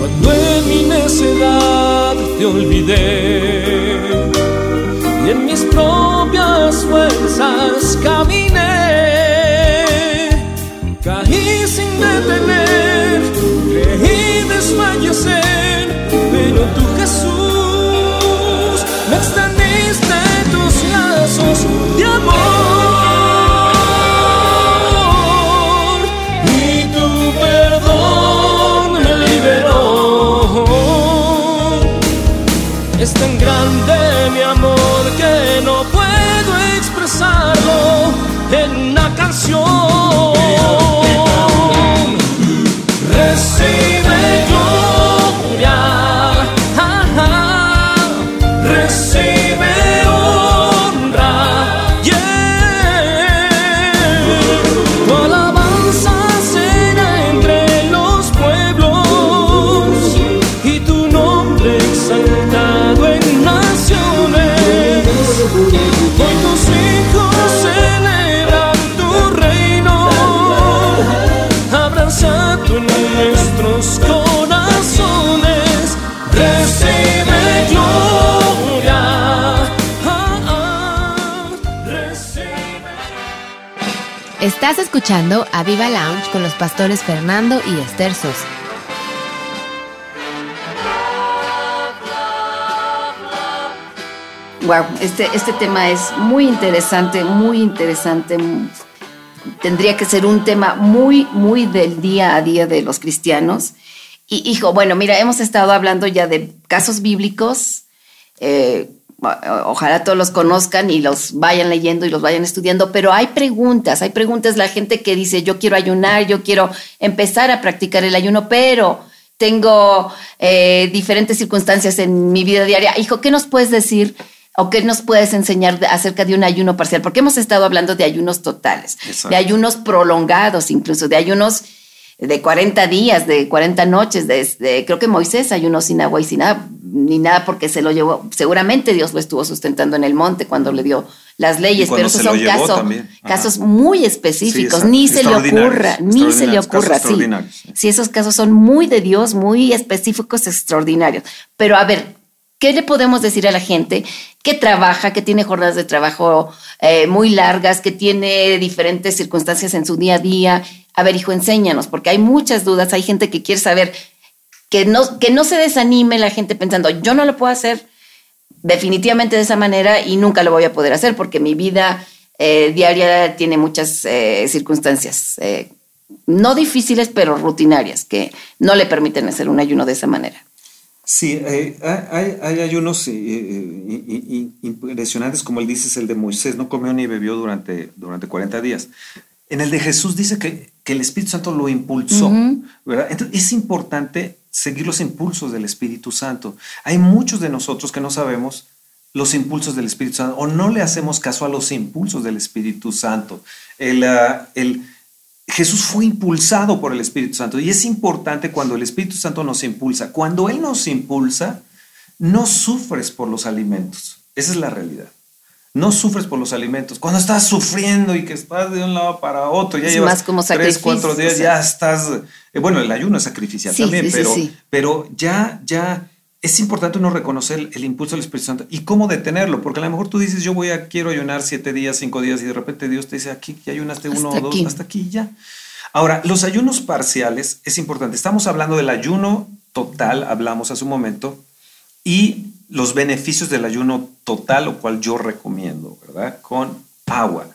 Cuando en mi necedad te olvidé y en mis propias fuerzas caminé, caí sin detener, creí desfallecer, pero tú Jesús me extendiste tus lazos Es tan grande escuchando a Viva Lounge con los pastores Fernando y Esther Sosa. Wow, este, este tema es muy interesante, muy interesante. Tendría que ser un tema muy, muy del día a día de los cristianos. Y hijo, bueno, mira, hemos estado hablando ya de casos bíblicos, eh, ojalá todos los conozcan y los vayan leyendo y los vayan estudiando, pero hay preguntas, hay preguntas, la gente que dice, yo quiero ayunar, yo quiero empezar a practicar el ayuno, pero tengo eh, diferentes circunstancias en mi vida diaria. Hijo, ¿qué nos puedes decir o qué nos puedes enseñar acerca de un ayuno parcial? Porque hemos estado hablando de ayunos totales, de ayunos prolongados incluso, de ayunos de 40 días, de 40 noches, de, creo que Moisés ayunó sin agua y sin nada, ni nada porque se lo llevó, seguramente Dios lo estuvo sustentando en el monte cuando le dio las leyes, pero esos son casos, casos muy específicos, ni se le ocurra, ni se le ocurra, sí. sí, esos casos son muy de Dios, muy específicos, extraordinarios. Pero a ver, ¿Qué le podemos decir a la gente que trabaja, que tiene jornadas de trabajo eh, muy largas, que tiene diferentes circunstancias en su día a día? A ver, hijo, enséñanos, porque hay muchas dudas, hay gente que quiere saber, que no, que no se desanime la gente pensando, yo no lo puedo hacer definitivamente de esa manera y nunca lo voy a poder hacer porque mi vida eh, diaria tiene muchas eh, circunstancias, no difíciles, pero rutinarias, que no le permiten hacer un ayuno de esa manera. Sí, eh, hay, ayunos eh, impresionantes, como él dice, el de Moisés, no comió ni bebió durante, durante 40 días. En el de Jesús dice que, el Espíritu Santo lo impulsó, ¿verdad? Entonces es importante seguir los impulsos del Espíritu Santo. Hay muchos de nosotros que no sabemos los impulsos del Espíritu Santo o no le hacemos caso a los impulsos del Espíritu Santo. El, ah, el, Jesús fue impulsado por el Espíritu Santo y es importante cuando el Espíritu Santo nos impulsa. Cuando Él nos impulsa, no sufres por los alimentos. Esa es la realidad. No sufres por los alimentos. Cuando estás sufriendo y que estás de un lado para otro, ya llevas más como tres, cuatro días, ya estás. Eh, bueno, el ayuno es sacrificial también, pero, pero ya, ya es importante uno reconocer el impulso del Espíritu Santo y cómo detenerlo, porque a lo mejor tú dices, yo voy a, quiero ayunar siete días, cinco días, y de repente Dios te dice, aquí ya ayunaste uno o dos, hasta aquí ya. Ahora, los ayunos parciales es importante. Estamos hablando del ayuno total, hablamos hace un momento, y los beneficios del ayuno total, lo cual yo recomiendo, ¿verdad? Con agua.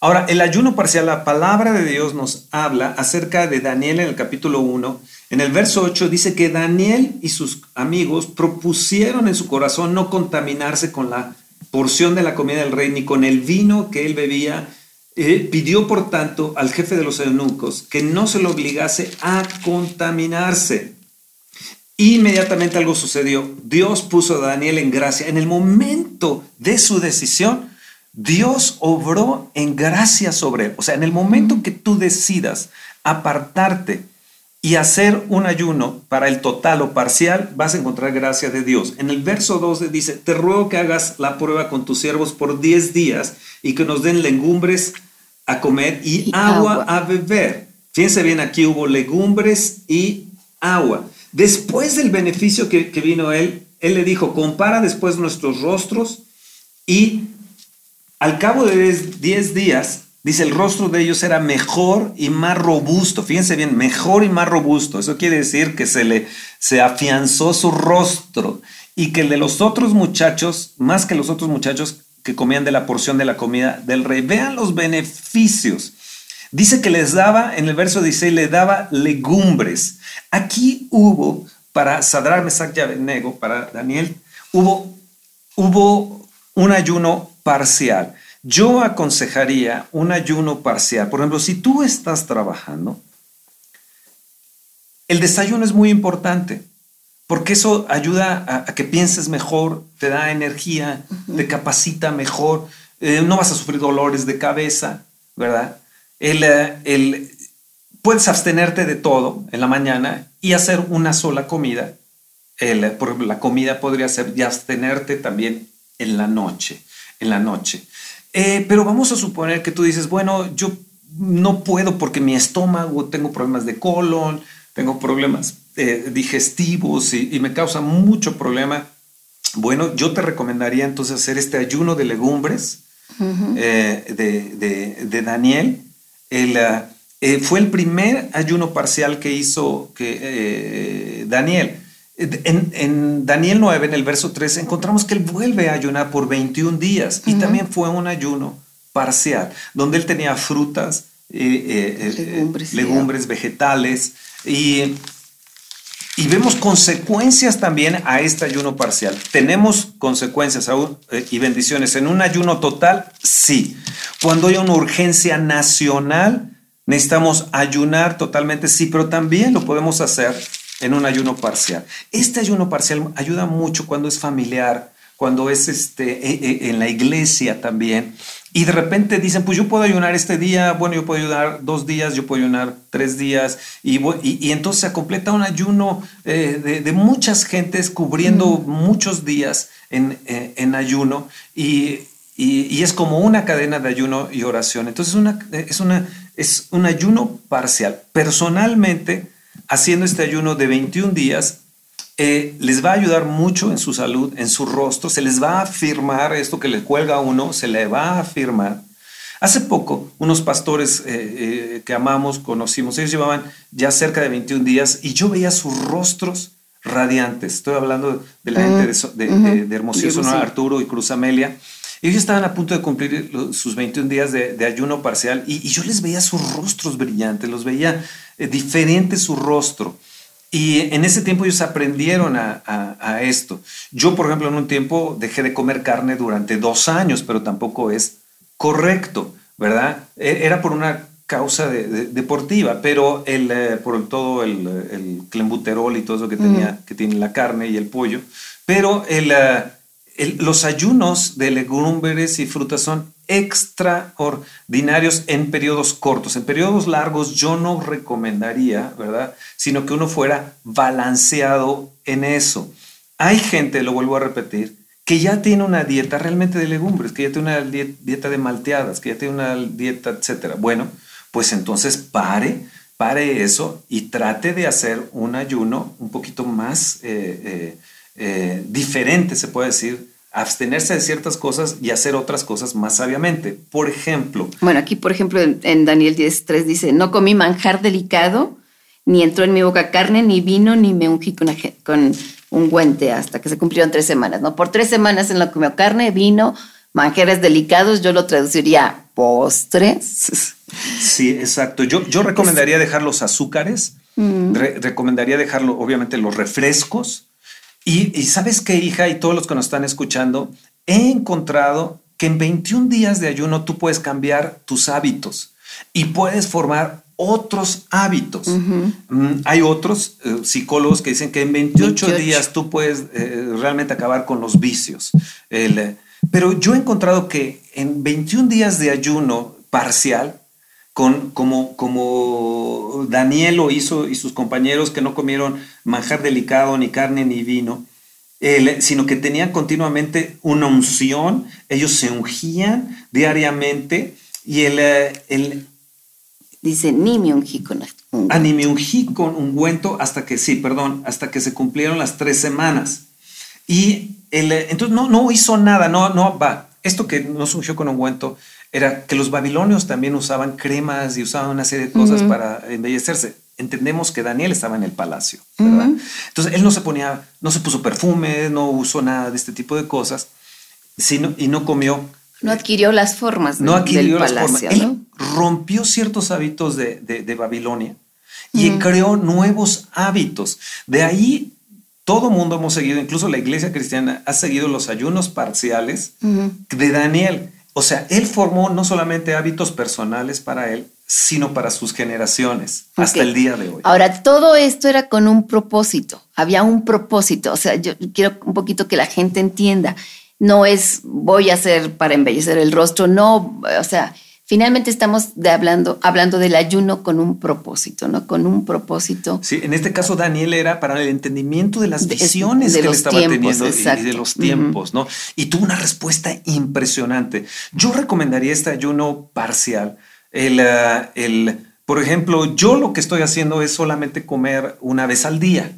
Ahora, el ayuno parcial, la palabra de Dios nos habla acerca de Daniel en el capítulo 1 en el verso 8 dice que Daniel y sus amigos propusieron en su corazón no contaminarse con la porción de la comida del rey ni con el vino que él bebía. Eh, pidió, por tanto, al jefe de los eunucos que no se lo obligase a contaminarse. Inmediatamente algo sucedió. Dios puso a Daniel en gracia. En el momento de su decisión, Dios obró en gracia sobre él. O sea, en el momento que tú decidas apartarte y hacer un ayuno para el total o parcial, vas a encontrar gracia de Dios. En el verso 12 dice, te ruego que hagas la prueba con tus siervos por 10 días y que nos den legumbres a comer y, agua, a beber. Fíjense bien, aquí hubo legumbres y agua. Después del beneficio que, que vino él, él le dijo, compara después nuestros rostros y al cabo de 10 días Dice, el rostro de ellos era mejor y más robusto. Fíjense bien, mejor y más robusto. Eso quiere decir que se le se afianzó su rostro y que el de los otros muchachos, más que los otros muchachos que comían de la porción de la comida del rey. Vean los beneficios. Dice que les daba, en el verso 16, le daba legumbres. Aquí hubo, para Sadrar, Mesach y Abednego, para Daniel, hubo, hubo un ayuno parcial. Yo aconsejaría un ayuno parcial. Por ejemplo, si tú estás trabajando, el desayuno es muy importante porque eso ayuda a, que pienses mejor, te da energía, te capacita mejor, eh, no vas a sufrir dolores de cabeza, ¿verdad? El, eh, el, puedes abstenerte de todo en la mañana y hacer una sola comida. El, por ejemplo, la comida podría ser y abstenerte también en la noche, en la noche. Eh, pero vamos a suponer que tú dices, bueno, yo no puedo porque mi estómago, tengo problemas de colon, tengo problemas eh, digestivos y, me causa mucho problema. Bueno, yo te recomendaría entonces hacer este ayuno de legumbres eh, de, Daniel. Fue el primer ayuno parcial que hizo que, Daniel. En, Daniel 9, en el verso 3, encontramos que él vuelve a ayunar por 21 días. Y también fue un ayuno parcial, donde él tenía frutas, eh, eh, eh, legumbres, vegetales. Y, y, vemos consecuencias también a este ayuno parcial. ¿Tenemos consecuencias aún y bendiciones en un ayuno total? Sí. Cuando hay una urgencia nacional, necesitamos ayunar totalmente, sí, pero también lo podemos hacer en un ayuno parcial. Este ayuno parcial ayuda mucho cuando es familiar, cuando es este, e, e, en la iglesia también. Y de repente dicen, pues yo puedo ayunar este día, bueno, yo puedo ayunar dos días, yo puedo ayunar tres días, y, y, entonces se completa un ayuno eh, de, muchas gentes cubriendo muchos días en, eh, en ayuno, y, y, es como una cadena de ayuno y oración. Entonces una, es, una, es un ayuno parcial. Personalmente, haciendo este ayuno de 21 días, eh, les va a ayudar mucho en su salud, en su rostro, se les va a afirmar esto que le cuelga a uno, se le va a afirmar. Hace poco, unos pastores eh, eh, que amamos, conocimos, ellos llevaban ya cerca de 21 días y yo veía sus rostros radiantes. Estoy hablando de la gente de, Hermosillo, Arturo y Cruz Amelia. Ellos estaban a punto de cumplir sus 21 días de, ayuno parcial y, yo les veía sus rostros brillantes, los veía eh, diferente su rostro. Y en ese tiempo ellos aprendieron a, esto. Yo, por ejemplo, en un tiempo dejé de comer carne durante dos años, pero tampoco es correcto, ¿verdad? E, era por una causa deportiva, pero el, eh, por todo el, el, clembuterol y todo eso que, tenía, que tiene la carne y el pollo, pero el, eh, los ayunos de legumbres y frutas son extraordinarios en periodos cortos. En periodos largos yo no recomendaría, ¿verdad? Sino que uno fuera balanceado en eso. Hay gente, lo vuelvo a repetir, que ya tiene una dieta realmente de legumbres, que ya tiene una dieta de malteadas, que ya tiene una dieta, etcétera. Bueno, pues entonces pare, pare eso y trate de hacer un ayuno un poquito más eh, eh, eh, diferente, se puede decir, abstenerse de ciertas cosas y hacer otras cosas más sabiamente. Por ejemplo. Bueno, aquí, por ejemplo, en, Daniel 10.3 dice, no comí manjar delicado, ni entró en mi boca carne, ni vino, ni me ungí con, con ungüente hasta que se cumplieron tres semanas. ¿no? Por tres semanas en la comió carne, vino, manjares delicados, yo lo traduciría postres. Sí, exacto. Yo, yo recomendaría dejar los azúcares, mm. recomendaría dejarlo, obviamente, los refrescos, y, sabes qué, hija, y todos los que nos están escuchando, he encontrado que en 21 días de ayuno tú puedes cambiar tus hábitos y puedes formar otros hábitos. Mm, hay otros eh, psicólogos que dicen que en 28, días tú puedes eh, realmente acabar con los vicios. Eh, pero yo he encontrado que en 21 días de ayuno parcial, con, como, como Daniel lo hizo y sus compañeros que no comieron manjar delicado, ni carne, ni vino, sino que tenían continuamente una unción, ellos se ungían diariamente y el... Eh, el Dice, ni me ungí con Ah, ni me ungí con ungüento hasta que, sí, perdón, hasta que se cumplieron las tres semanas. Y el, eh, entonces no, no hizo nada, no, no, va. Esto que no se ungió con ungüento era que los babilonios también usaban cremas y usaban una serie de cosas para embellecerse. Entendemos que Daniel estaba en el palacio, ¿verdad? Entonces él no se ponía, no se puso perfume, no usó nada de este tipo de cosas, sino, y no comió. No adquirió las formas no adquirió las Formas. Él rompió ciertos hábitos de, de, Babilonia y creó nuevos hábitos. De ahí todo mundo hemos seguido, incluso la iglesia cristiana ha seguido los ayunos parciales de Daniel. O sea, él formó no solamente hábitos personales para él, sino para sus generaciones hasta el día de hoy. Ahora, todo esto era con un propósito, había un propósito. O sea, yo quiero un poquito que la gente entienda. No es voy a hacer para embellecer el rostro, no, o sea, finalmente estamos de hablando, hablando del ayuno con un propósito, ¿no? Con un propósito. Sí, en este caso Daniel era para el entendimiento de las visiones que él estaba teniendo y de los tiempos, ¿no? Y tuvo una respuesta impresionante. Yo recomendaría este ayuno parcial. El, eh, el, por ejemplo, yo lo que estoy haciendo es solamente comer una vez al día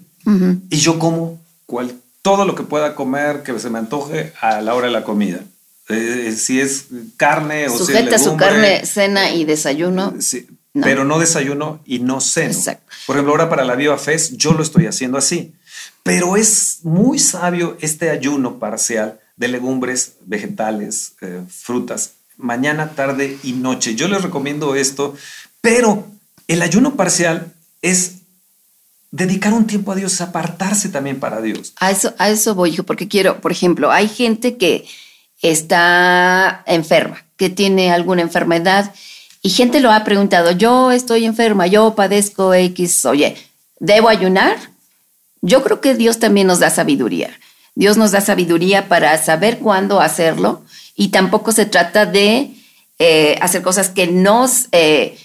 y yo como cual, todo lo que pueda comer que se me antoje a la hora de la comida. Eh, si es carne o si es su carne, cena y desayuno. Sí, Pero no desayuno y no ceno. Por ejemplo, ahora para la Viva Fest yo lo estoy haciendo así. Pero es muy sabio este ayuno parcial de legumbres, vegetales, eh, frutas, mañana, tarde y noche. Yo les recomiendo esto, pero el ayuno parcial es dedicar un tiempo a Dios, apartarse también para Dios. A eso, a eso voy, porque quiero, por ejemplo, hay gente que está enferma, que tiene alguna enfermedad y gente lo ha preguntado, yo estoy enferma, yo padezco X, oye, ¿debo ayunar? Yo creo que Dios también nos da sabiduría. Dios nos da sabiduría para saber cuándo hacerlo y tampoco se trata de eh, hacer cosas que nos, eh,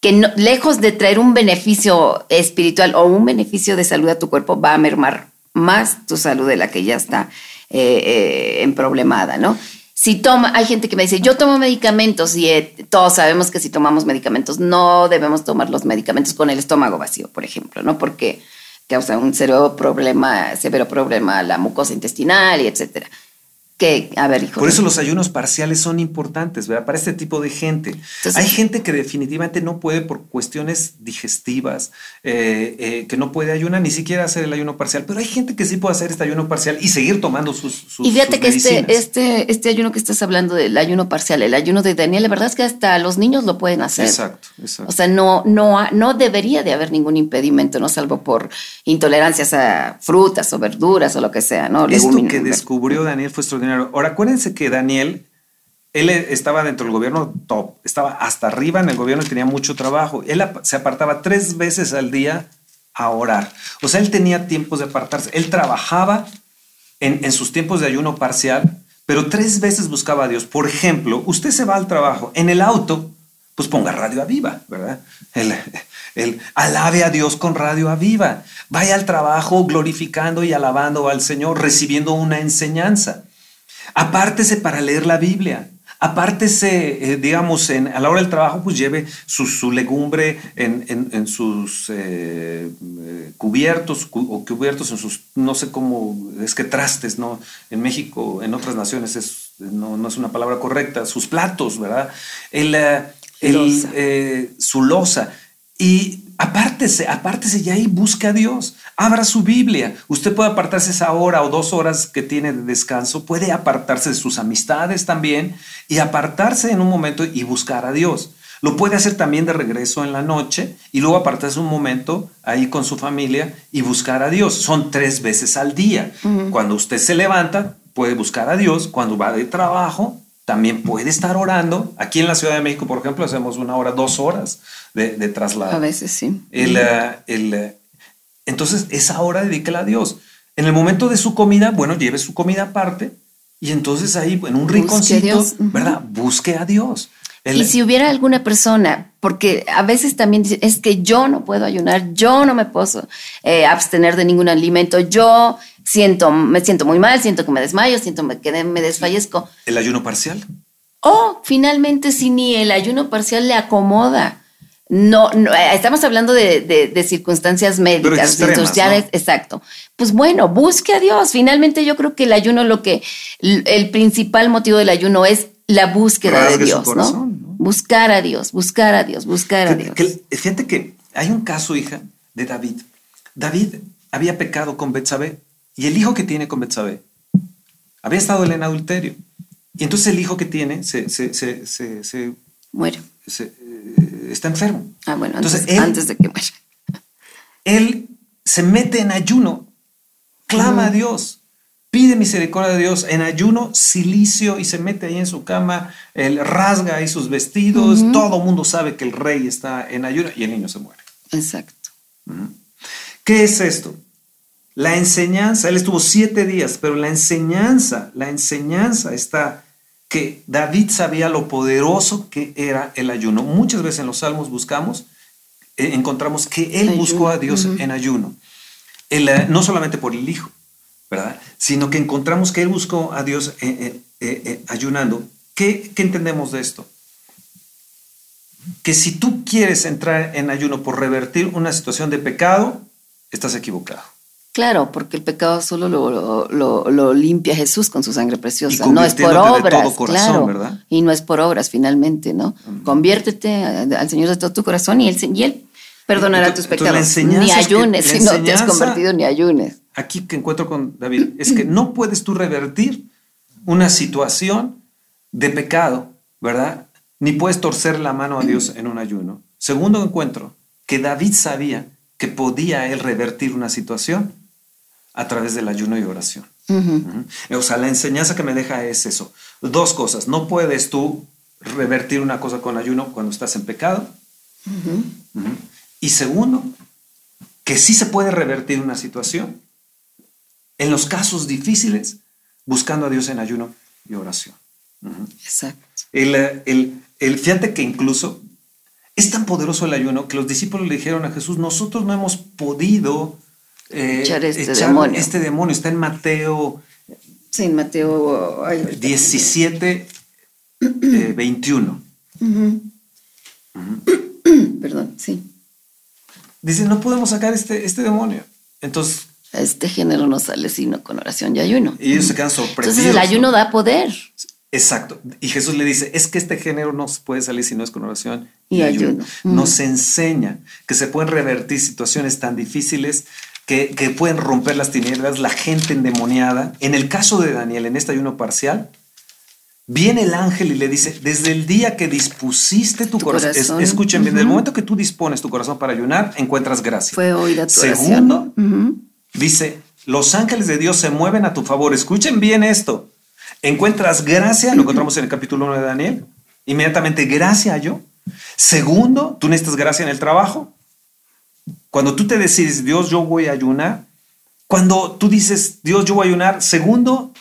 que lejos de traer un beneficio espiritual o un beneficio de salud a tu cuerpo, va a mermar más tu salud de la que ya está eh, eh, en problemada, ¿no? Si toma, hay gente que me dice, yo tomo medicamentos y eh, todos sabemos que si tomamos medicamentos no debemos tomar los medicamentos con el estómago vacío, por ejemplo, ¿no? Porque causa un severo problema, severo problema la mucosa intestinal y etcétera. Que, a ver, hijo. Por eso los ayunos parciales son importantes, ¿verdad? Para este tipo de gente. Entonces- Hay gente que definitivamente no puede por cuestiones digestivas, eh, eh, que no puede ayunar, ni siquiera hacer el ayuno parcial, pero hay gente que sí puede hacer este ayuno parcial y seguir tomando sus, sus Y fíjate sus que este, medicinas. este, este ayuno que estás hablando del ayuno parcial, el ayuno de Daniel, la verdad es que hasta los niños lo pueden hacer. Exacto, exacto. O sea, no, no, ha- no debería de haber ningún impedimento, no salvo por intolerancias a frutas o verduras o lo que sea, ¿no? Esto Legumina- que descubrió Daniel fue extraordinario. Ahora, acuérdense que Daniel, él estaba dentro del gobierno top, estaba hasta arriba en el gobierno y tenía mucho trabajo. Él se apartaba tres veces al día a orar. O sea, él tenía tiempos de apartarse. Él trabajaba en, en sus tiempos de ayuno parcial, pero tres veces buscaba a Dios. Por ejemplo, usted se va al trabajo, en el auto, pues ponga radio a viva, ¿verdad? El, el alabe a Dios con radio a viva. Vaya al trabajo glorificando y alabando al Señor, recibiendo una enseñanza. Apártese para leer la Biblia. Apártese, eh, digamos, en, a la hora del trabajo, pues lleve su, su legumbre en, en- en sus eh, eh, cubiertos cu- o cubiertos en sus, no sé cómo, es que trastes, ¿no? En México, en otras naciones es, no, no es una palabra correcta, sus platos, ¿verdad? El, eh, su losa. Y apártese, apártese y ahí busca a Dios. Abra su Biblia. Usted puede apartarse esa hora o dos horas que tiene de descanso. Puede apartarse de sus amistades también y apartarse en un momento y buscar a Dios. Lo puede hacer también de regreso en la noche y luego apartarse un momento ahí con su familia y buscar a Dios. Son tres veces al día. Cuando usted se levanta, puede buscar a Dios. Cuando va de trabajo, también puede estar orando. Aquí en la Ciudad de México, por ejemplo, hacemos una hora, dos horas de, de traslado. A veces sí. El, eh, el, eh, entonces, esa hora dedíquela a Dios. En el momento de su comida, bueno, lleve su comida aparte y entonces ahí en un Busque rinconcito. ¿verdad? Busque a Dios. El- Y si hubiera alguna persona, porque a veces también dice, es que yo no puedo ayunar, yo no me puedo eh, abstener de ningún alimento, yo siento, me siento muy mal, siento que me desmayo, siento que me desfallezco. el ayuno parcial. O finalmente, si ni el ayuno parcial le acomoda. No, no, eh, estamos hablando de, de- de circunstancias médicas, extremas, sociales, ¿no? exacto. Pues bueno, busque a Dios. Finalmente, yo creo que el ayuno, lo que el principal motivo del ayuno es la búsqueda Rasgue de Dios, corazón, ¿no? ¿no? Buscar a Dios, buscar a Dios, buscar a Dios. Que- fíjate que hay un caso, hija, de David. David había pecado con Betsabé y el hijo que tiene con Betsabé había estado él en adulterio. Y entonces el hijo que tiene se, se- se- se- Muere. eh, está enfermo. Ah, bueno, Entonces, antes, él- antes de que muera. él se mete en ayuno, clama a Dios, pide misericordia de Dios en ayuno, silicio y se mete ahí en su cama, él rasga ahí sus vestidos, todo el mundo sabe que el rey está en ayuno y el niño se muere. Exacto. ¿Qué es esto? La enseñanza, él estuvo siete días, pero la enseñanza, la enseñanza está que David sabía lo poderoso que era el ayuno. Muchas veces en los salmos buscamos, eh, encontramos que él Ayuno, buscó a Dios en ayuno. El, eh, no solamente por el hijo, ¿verdad? Sino que encontramos que él buscó a Dios eh, eh, eh, ayunando. ¿Qué, ¿Qué entendemos de esto? Que si tú quieres entrar en ayuno por revertir una situación de pecado, estás equivocado. Claro, porque el pecado solo lo, lo- lo- lo limpia Jesús con su sangre preciosa. Y No es por obras, todo corazón, claro. ¿verdad? Y no es por obras, finalmente, ¿no? Conviértete al Señor de todo tu corazón y Él, y él perdonará Entonces- tus pecados. Ni ayunes, si no te has convertido, ni ayunes. Aquí que encuentro con David es que no puedes tú revertir una situación de pecado, ¿verdad? Ni puedes torcer la mano a Dios en un ayuno. Segundo encuentro, que David sabía que podía él revertir una situación a través del ayuno y oración. O sea, la enseñanza que me deja es eso. Dos cosas. No puedes tú revertir una cosa con ayuno cuando estás en pecado. Y segundo, que sí se puede revertir una situación en los casos difíciles buscando a Dios en ayuno y oración. Exacto. El, eh, el, el, fíjate que incluso es tan poderoso el ayuno que los discípulos le dijeron a Jesús, nosotros no hemos podido eh, Echar este echar demonio. este demonio. Está en Mateo Sí, en Mateo ay, ahorita. 17, eh, 21. Perdón, sí. Dice, no podemos sacar este, este demonio. Entonces Este género no sale sino con oración y ayuno. Y ellos se quedan sorprendidos. Entonces el ayuno da poder. Exacto. Y Jesús le dice, es que este género no se puede salir si no es con oración y, ayuno. Nos enseña que se pueden revertir situaciones tan difíciles que, que, pueden romper las tinieblas, la gente endemoniada. En el caso de Daniel, en este ayuno parcial, viene el ángel y le dice, desde el día que dispusiste tu, corazón, escuchen bien, desde el momento que tú dispones tu corazón para ayunar, encuentras gracia. Fue oída tu Segundo, dice, los ángeles de Dios se mueven a tu favor. Escuchen bien esto encuentras gracia, lo encontramos en el capítulo 1 de Daniel, inmediatamente gracia yo. Segundo, tú necesitas gracia en el trabajo. Cuando tú te decides, Dios, yo voy a ayunar, cuando tú dices, Dios, yo voy a ayunar, segundo,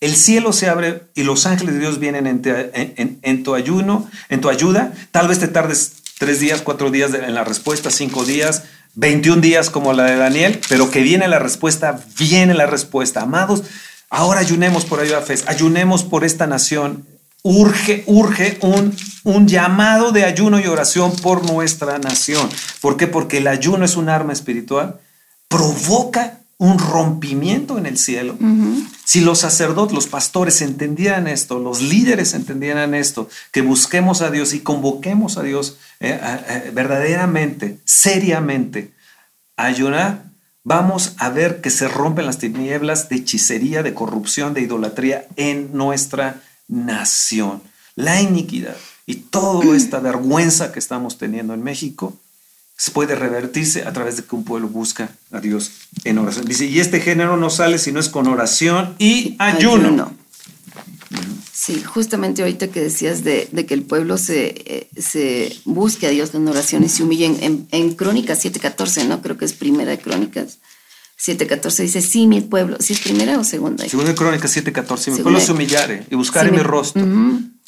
el cielo se abre y los ángeles de Dios vienen en, tu ayuno, en tu ayuda. Tal vez te tardes tres días, cuatro días en la respuesta, cinco días, 21 días como la de Daniel, pero que viene la respuesta, viene la respuesta. Amados, Ahora ayunemos por ayuda fe, ayunemos por esta nación. Urge, urge un, un llamado de ayuno y oración por nuestra nación. ¿Por qué? Porque el ayuno es un arma espiritual, provoca un rompimiento en el cielo. Si los sacerdotes, los pastores entendieran esto, los líderes entendieran esto, que busquemos a Dios y convoquemos a Dios eh, eh, verdaderamente, seriamente, ayunar, vamos a ver que se rompen las tinieblas de hechicería, de corrupción, de idolatría en nuestra nación. La iniquidad y toda esta vergüenza que estamos teniendo en México se puede revertirse a través de que un pueblo busca a Dios en oración. Dice, y este género no sale si no es con oración y ayuno. Sí, justamente ahorita que decías de, que el pueblo se, eh, se, busque a Dios en oración y se humille en, en, Crónicas 7.14, ¿no? Creo que es primera de Crónicas 7.14, dice, sí, mi pueblo, si es primera o segunda. Segunda de Crónicas 7.14, mi pueblo se humillare y buscare mi rostro.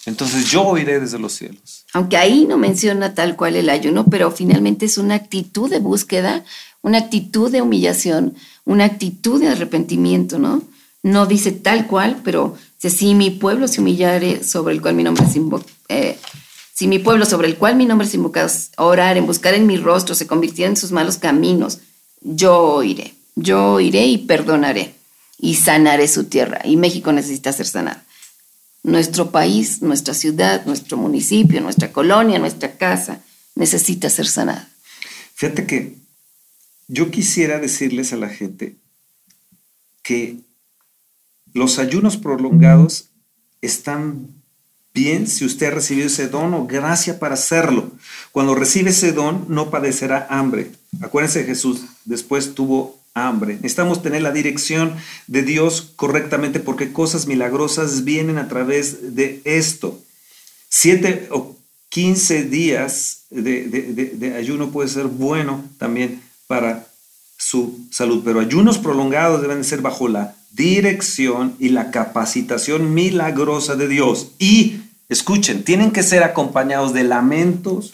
Entonces yo oiré desde los cielos. Aunque ahí no menciona tal cual el ayuno, pero finalmente es una actitud de búsqueda, una actitud de humillación, una actitud de arrepentimiento, ¿no? No dice tal cual, pero si mi pueblo se humillare sobre el cual mi nombre es invocado, eh, si mi pueblo sobre el cual mi nombre es invocado, orar, en buscar en mi rostro, se convirtiera en sus malos caminos, yo iré, yo iré y perdonaré y sanaré su tierra. Y México necesita ser sanado. Nuestro país, nuestra ciudad, nuestro municipio, nuestra colonia, nuestra casa necesita ser sanada. Fíjate que yo quisiera decirles a la gente que los ayunos prolongados están bien si usted ha recibido ese don o gracia para hacerlo. Cuando recibe ese don, no padecerá hambre. Acuérdense, Jesús después tuvo hambre. Necesitamos tener la dirección de Dios correctamente porque cosas milagrosas vienen a través de esto. Siete o quince días de, de ayuno puede ser bueno también para su salud, pero ayunos prolongados deben ser bajo la dirección y la capacitación milagrosa de Dios. Y, escuchen, tienen que ser acompañados de lamentos,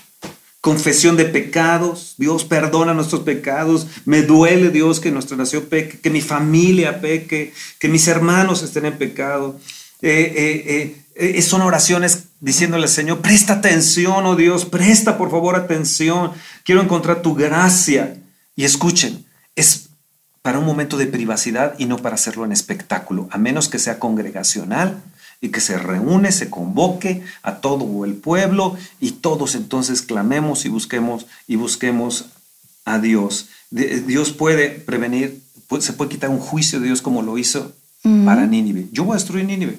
confesión de pecados. Dios perdona nuestros pecados. Me duele, Dios, que nuestra nación peque, que mi familia peque, que mis hermanos estén en pecado. Eh, eh, eh, son oraciones diciéndole, Señor, presta atención, oh Dios, presta por favor atención. Quiero encontrar tu gracia. Y escuchen, es para un momento de privacidad y no para hacerlo en espectáculo, a menos que sea congregacional y que se reúne, se convoque a todo el pueblo y todos entonces clamemos y busquemos y busquemos a Dios. Dios puede prevenir, se puede quitar un juicio de Dios como lo hizo para Nínive. Yo voy a destruir Nínive.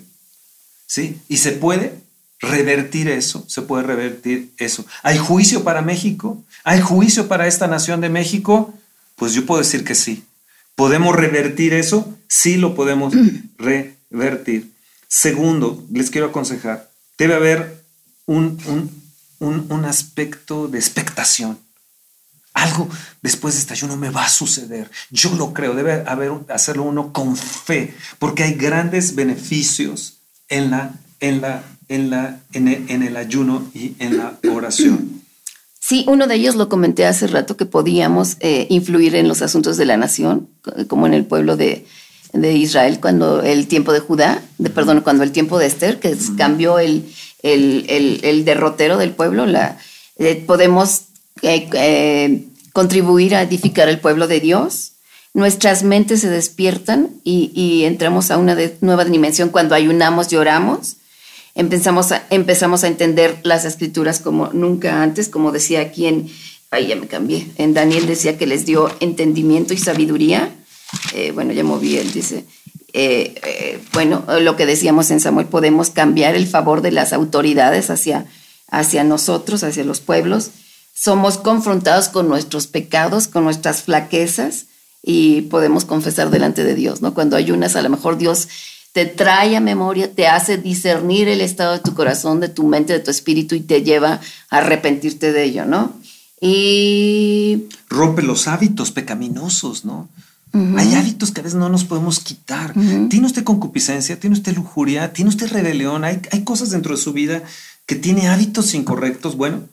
¿Sí? Y se puede revertir eso, se puede revertir eso. ¿Hay juicio para México? ¿Hay juicio para esta nación de México? Pues yo puedo decir que sí. ¿Podemos revertir eso? Sí lo podemos revertir. Segundo, les quiero aconsejar, debe haber un, un, aspecto de expectación. Algo después de este ayuno me va a suceder. Yo lo creo, debe haber, hacerlo uno con fe, porque hay grandes beneficios en, la, en, la, en, la, en el ayuno y en la oración. Sí, uno de ellos lo comenté hace rato que podíamos eh, influir en los asuntos de la nación, como en el pueblo de, Israel cuando el tiempo de Judá, de, perdón, cuando el tiempo de Esther, que cambió el, el, derrotero del pueblo, la, eh, podemos eh, contribuir a edificar el pueblo de Dios. nuestras mentes se despiertan y, entramos a una nueva dimensión cuando ayunamos y oramos. Empezamos a, empezamos a entender las escrituras como nunca antes, como decía aquí en, ahí ya me cambié, en Daniel decía que les dio entendimiento y sabiduría. Eh, bueno, ya moví él, dice, eh, eh, bueno, lo que decíamos en Samuel, podemos cambiar el favor de las autoridades hacia, hacia nosotros, hacia los pueblos. Somos confrontados con nuestros pecados, con nuestras flaquezas y podemos confesar delante de Dios, ¿no? Cuando ayunas, a lo mejor Dios te trae a memoria, te hace discernir el estado de tu corazón, de tu mente, de tu espíritu y te lleva a arrepentirte de ello, ¿no? Y... Rompe los hábitos pecaminosos, ¿no? Hay hábitos que a veces no nos podemos quitar. Tiene usted concupiscencia, tiene usted lujuria, tiene usted rebelión, hay, hay cosas dentro de su vida que tiene hábitos incorrectos, bueno,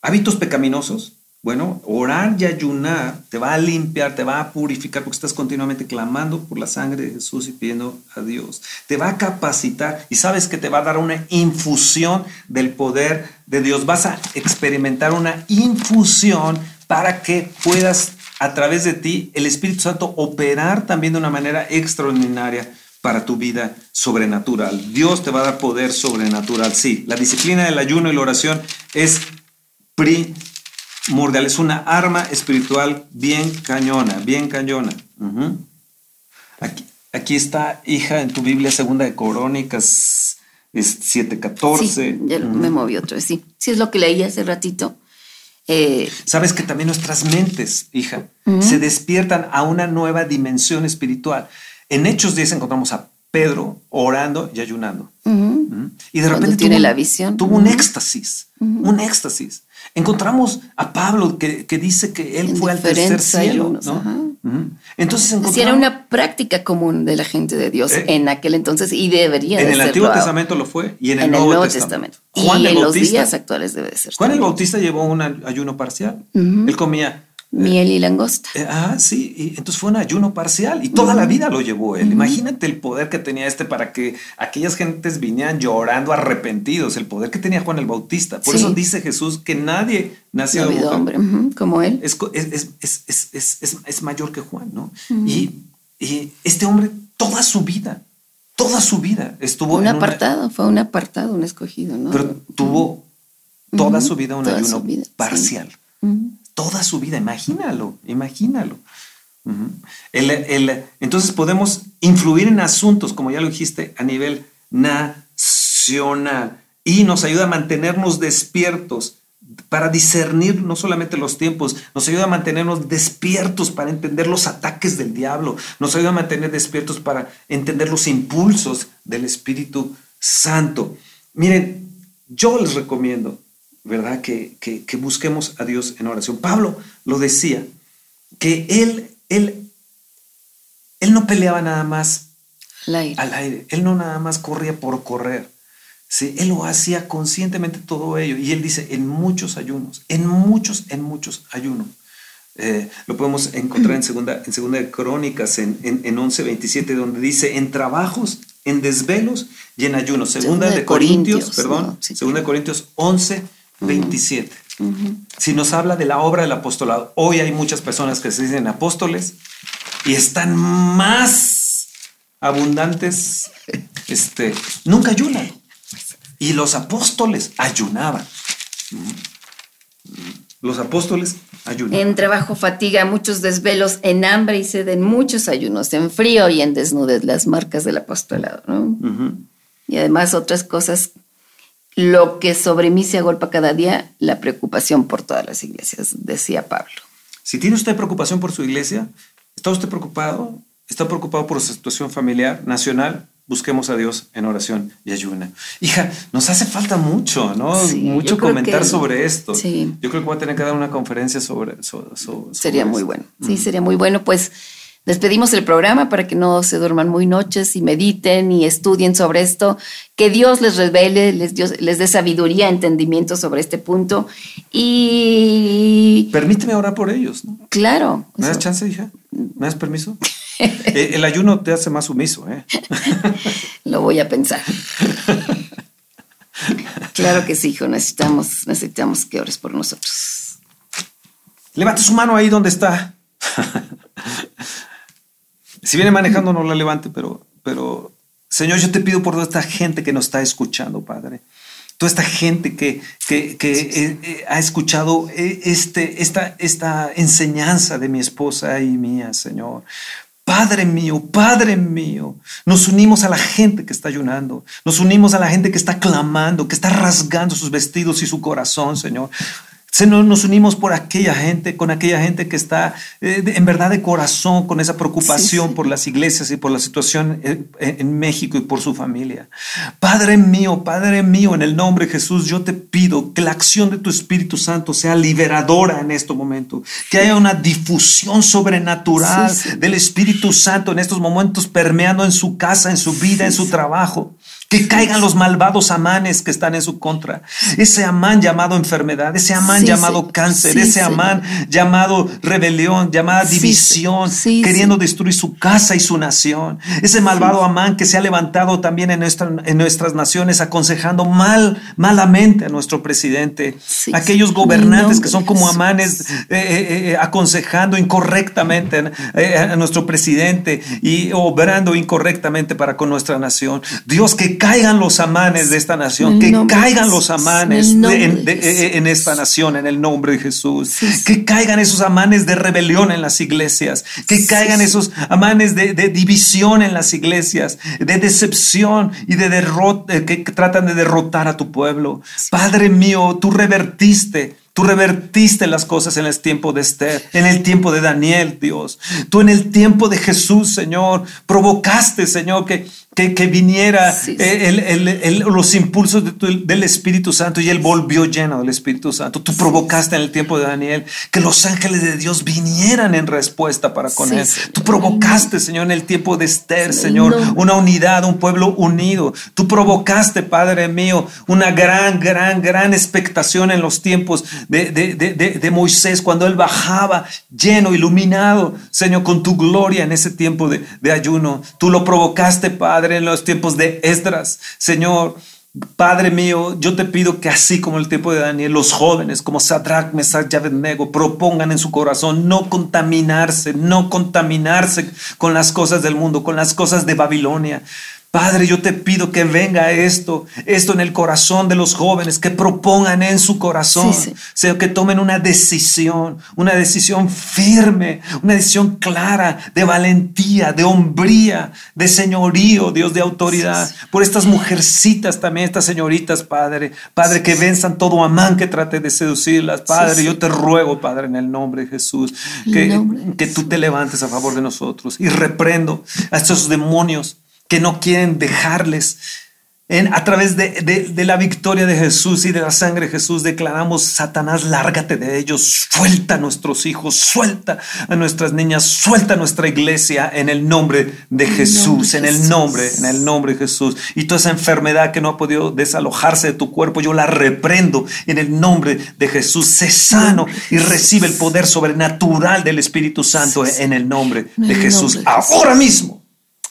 hábitos pecaminosos, bueno, orar y ayunar te va a limpiar, te va a purificar porque estás continuamente clamando por la sangre de Jesús y pidiendo a Dios. Te va a capacitar y sabes que te va a dar una infusión del poder de Dios. Vas a experimentar una infusión para que puedas a través de ti el Espíritu Santo operar también de una manera extraordinaria para tu vida sobrenatural. Dios te va a dar poder sobrenatural. Sí, la disciplina del ayuno y la oración es Murgal es una arma espiritual bien cañona, bien cañona. aquí, aquí, está, hija, en tu Biblia, segunda de Crónicas 7.14. Sí, ya me moví otra vez, sí. Sí, es lo que leí hace ratito. Eh, Sabes que también nuestras mentes, hija, se despiertan a una nueva dimensión espiritual. En Hechos 10 encontramos a Pedro orando y ayunando. Y de repente tiene la visión. tuvo un éxtasis, un éxtasis. Encontramos a Pablo que, dice que él fue al tercer cielo. Entonces encontramos, era una práctica común de la gente de Dios eh, en aquel entonces y debería En el Antiguo Testamento lo fue y en el, Nuevo, Testamento. Juan y en los días actuales debe ser. Juan el Bautista llevó un ayuno parcial. Él comía Miel y langosta. Eh, ah, sí, y entonces fue un ayuno parcial y toda la vida lo llevó él. Imagínate el poder que tenía este para que aquellas gentes vinieran llorando arrepentidos, el poder que tenía Juan el Bautista. Por eso dice Jesús que nadie nació de hombre como él. Es, es, mayor que Juan, ¿no? y, este hombre toda su vida, toda su vida estuvo un apartado, fue un apartado, un escogido, ¿no? Pero tuvo toda su vida un ayuno parcial toda su vida. Imagínalo, imagínalo. entonces podemos influir en asuntos, como ya lo dijiste, a nivel nacional y nos ayuda a mantenernos despiertos para discernir no solamente los tiempos, nos ayuda a mantenernos despiertos para entender los ataques del diablo, nos ayuda a mantener despiertos para entender los impulsos del Espíritu Santo. Miren, yo les recomiendo ¿verdad? Que, busquemos a Dios en oración. Pablo lo decía, que él, él, él no peleaba nada más al aire. Él no nada más corría por correr. ¿sí? Él lo hacía conscientemente todo ello. Y él dice, en muchos ayunos, en muchos, en muchos ayunos. Eh, lo podemos encontrar en segunda, en segunda de Crónicas, en, en, en 11.27, donde dice, en trabajos, en desvelos y en ayunos. Segunda, de, Corintios, perdón, segunda de Corintios 11, 27. Si nos habla de la obra del apostolado, hoy hay muchas personas que se dicen apóstoles y están más abundantes, este, nunca ayunan. Y los apóstoles ayunaban. Los apóstoles ayunaban. En trabajo, fatiga, muchos desvelos, en hambre y sed, en muchos ayunos, en frío y en desnudez, las marcas del apostolado. Y además otras cosas lo que sobre mí se agolpa cada día, la preocupación por todas las iglesias, decía Pablo. Si tiene usted preocupación por su iglesia, ¿está usted preocupado? ¿Está preocupado por su situación familiar, nacional? Busquemos a Dios en oración y ayuna. Hija, nos hace falta mucho, ¿no? mucho comentar sobre esto. Sí. Yo creo que voy a tener que dar una conferencia sobre, eso. Sería muy bueno. Sí, sería muy bueno. Pues Despedimos el programa para que no se duerman muy noches y mediten y estudien sobre esto. Que Dios les revele, les, les dé sabiduría, entendimiento sobre este punto. Y. Permíteme orar por ellos. ¿no? Claro. ¿Me das chance, hija? ¿Me das permiso? Eh, el ayuno te hace más sumiso, ¿eh? Lo voy a pensar. claro que sí, hijo. Necesitamos, necesitamos que ores por nosotros. Levante su mano ahí donde está. Si viene manejando, no la levante, pero, pero, Señor, yo te pido por toda esta gente que nos está escuchando, Padre. Toda esta gente que, que, eh, eh, ha escuchado eh, este, esta, esta enseñanza de mi esposa y mía, Señor. Padre mío, Padre mío, nos unimos a la gente que está ayunando, nos unimos a la gente que está clamando, que está rasgando sus vestidos y su corazón, Señor. Señor, nos unimos por aquella gente, con aquella gente que está eh, en verdad de corazón con esa preocupación por las iglesias y por la situación en, en, México y por su familia. Padre mío, Padre mío, en el nombre de Jesús, yo te pido que la acción de tu Espíritu Santo sea liberadora en este momento, que haya una difusión sobrenatural del Espíritu Santo en estos momentos permeando en su casa, en su vida, en su trabajo. Que caigan los malvados amanes que están en su contra. Ese amán llamado enfermedad, ese amán llamado cáncer, ese amán llamado rebelión, llamada división, queriendo destruir su casa y su nación. Ese malvado amán que se ha levantado también en, nuestra, en nuestras naciones aconsejando mal, malamente a nuestro presidente. Aquellos gobernantes que son como amanes eh, eh, eh, aconsejando incorrectamente a nuestro presidente y obrando incorrectamente para con nuestra nación. Dios que caigan los amanes de esta nación, que caigan los amanes en, esta nación en el nombre de Jesús, que caigan esos amanes de rebelión en las iglesias, que caigan esos amanes de, división en las iglesias, de decepción y de derrota, que tratan de derrotar a tu pueblo. Padre mío, tú revertiste Tú revertiste las cosas en el tiempo de Esther, en el tiempo de Daniel, Dios. Tú en el tiempo de Jesús, Señor, provocaste, Señor, que que, viniera eh, los impulsos del Espíritu Santo y él volvió lleno del Espíritu Santo. Tú provocaste en el tiempo de Daniel que los ángeles de Dios vinieran en respuesta para con él. Tú provocaste, Señor, en el tiempo de Esther, Señor, una unidad, un pueblo unido. Tú provocaste, Padre mío, una gran, gran, gran expectación en los tiempos de, de Moisés cuando él bajaba lleno, iluminado, Señor, con tu gloria en ese tiempo de ayuno. Tú lo provocaste, Padre en los tiempos de Esdras. Señor, Padre mío, yo te pido que así como el tiempo de Daniel, los jóvenes como Sadrach, Mesach y Abednego propongan en su corazón no contaminarse, no contaminarse con las cosas del mundo, con las cosas de Babilonia. Padre, yo te pido que venga esto, esto en el corazón de los jóvenes, que propongan en su corazón, sea que tomen una decisión, una decisión firme, una decisión clara, de valentía, de hombría, de señorío, Dios de autoridad, por estas mujercitas también, estas señoritas, Padre, Padre, que venzan todo amán que trate de seducirlas, Padre, yo te ruego, Padre, en el nombre de Jesús, que, que tú te levantes a favor de nosotros y reprendo a estos demonios que no quieren dejarles. En, a través de, de, la victoria de Jesús y de la sangre de Jesús declaramos, Satanás, lárgate de ellos, suelta a nuestros hijos, suelta a nuestras niñas, suelta a nuestra iglesia en el nombre de Jesús, en el nombre, en el nombre de Jesús. Y toda esa enfermedad que no ha podido desalojarse de tu cuerpo, yo la reprendo en el nombre de Jesús. Sé sano y recibe el poder sobrenatural del Espíritu Santo en el nombre de Jesús, ahora mismo.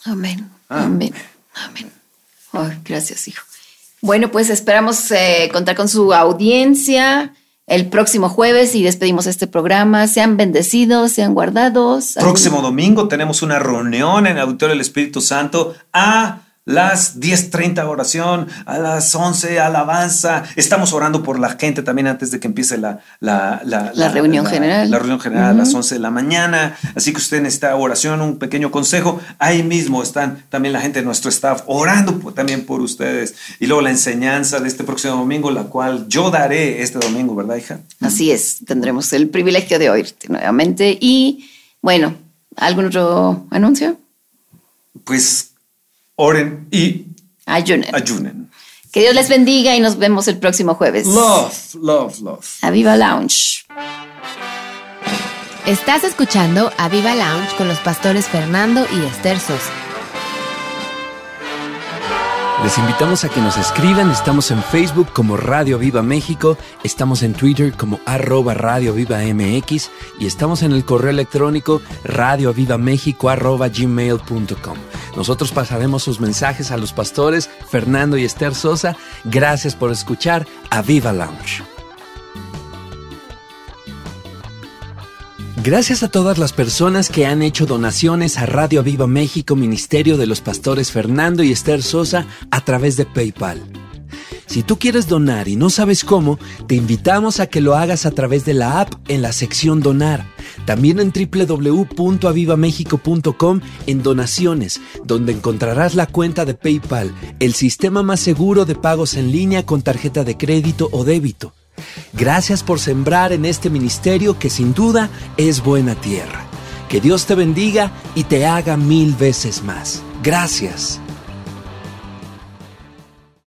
Amén. Ah. Amén. Amén. gracias, hijo. Bueno, pues esperamos eh, contar con su audiencia el próximo jueves y despedimos este programa. Sean bendecidos, sean guardados. Próximo domingo tenemos una reunión en el Auditorio del Espíritu Santo a las 10.30 oración, a las 11 alabanza. Estamos orando por la gente también antes de que empiece la, la, la, reunión general. La reunión general a las 11 de la mañana. Así que usted necesita oración, un pequeño consejo. Ahí mismo están también la gente de nuestro staff orando también por ustedes. Y luego la enseñanza de este próximo domingo, la cual yo daré este domingo, ¿verdad, hija? Así es, tendremos el privilegio de oírte nuevamente. Y bueno, ¿algún otro anuncio? Pues oren y ayunen. ayunen. Que Dios les bendiga y nos vemos el próximo jueves. Love, love, love. Aviva Lounge. Estás escuchando Aviva Lounge con los pastores Fernando y Esther Sosa. Les invitamos a que nos escriban, estamos en Facebook como Radio Viva México, estamos en Twitter como arroba Radio Viva MX y estamos en el correo electrónico radiovivamexico arroba gmail.com. Nosotros pasaremos sus mensajes a los pastores Fernando y Esther Sosa. Gracias por escuchar a Viva Lounge. Gracias a todas las personas que han hecho donaciones a Radio Viva México, Ministerio de los Pastores Fernando y Esther Sosa a través de PayPal. Si tú quieres donar y no sabes cómo, te invitamos a que lo hagas a través de la app en la sección Donar. También en www.avivamexico.com en donaciones, donde encontrarás la cuenta de PayPal, el sistema más seguro de pagos en línea con tarjeta de crédito o débito. Gracias por sembrar en este ministerio que sin duda es buena tierra. Que Dios te bendiga y te haga mil veces más. Gracias.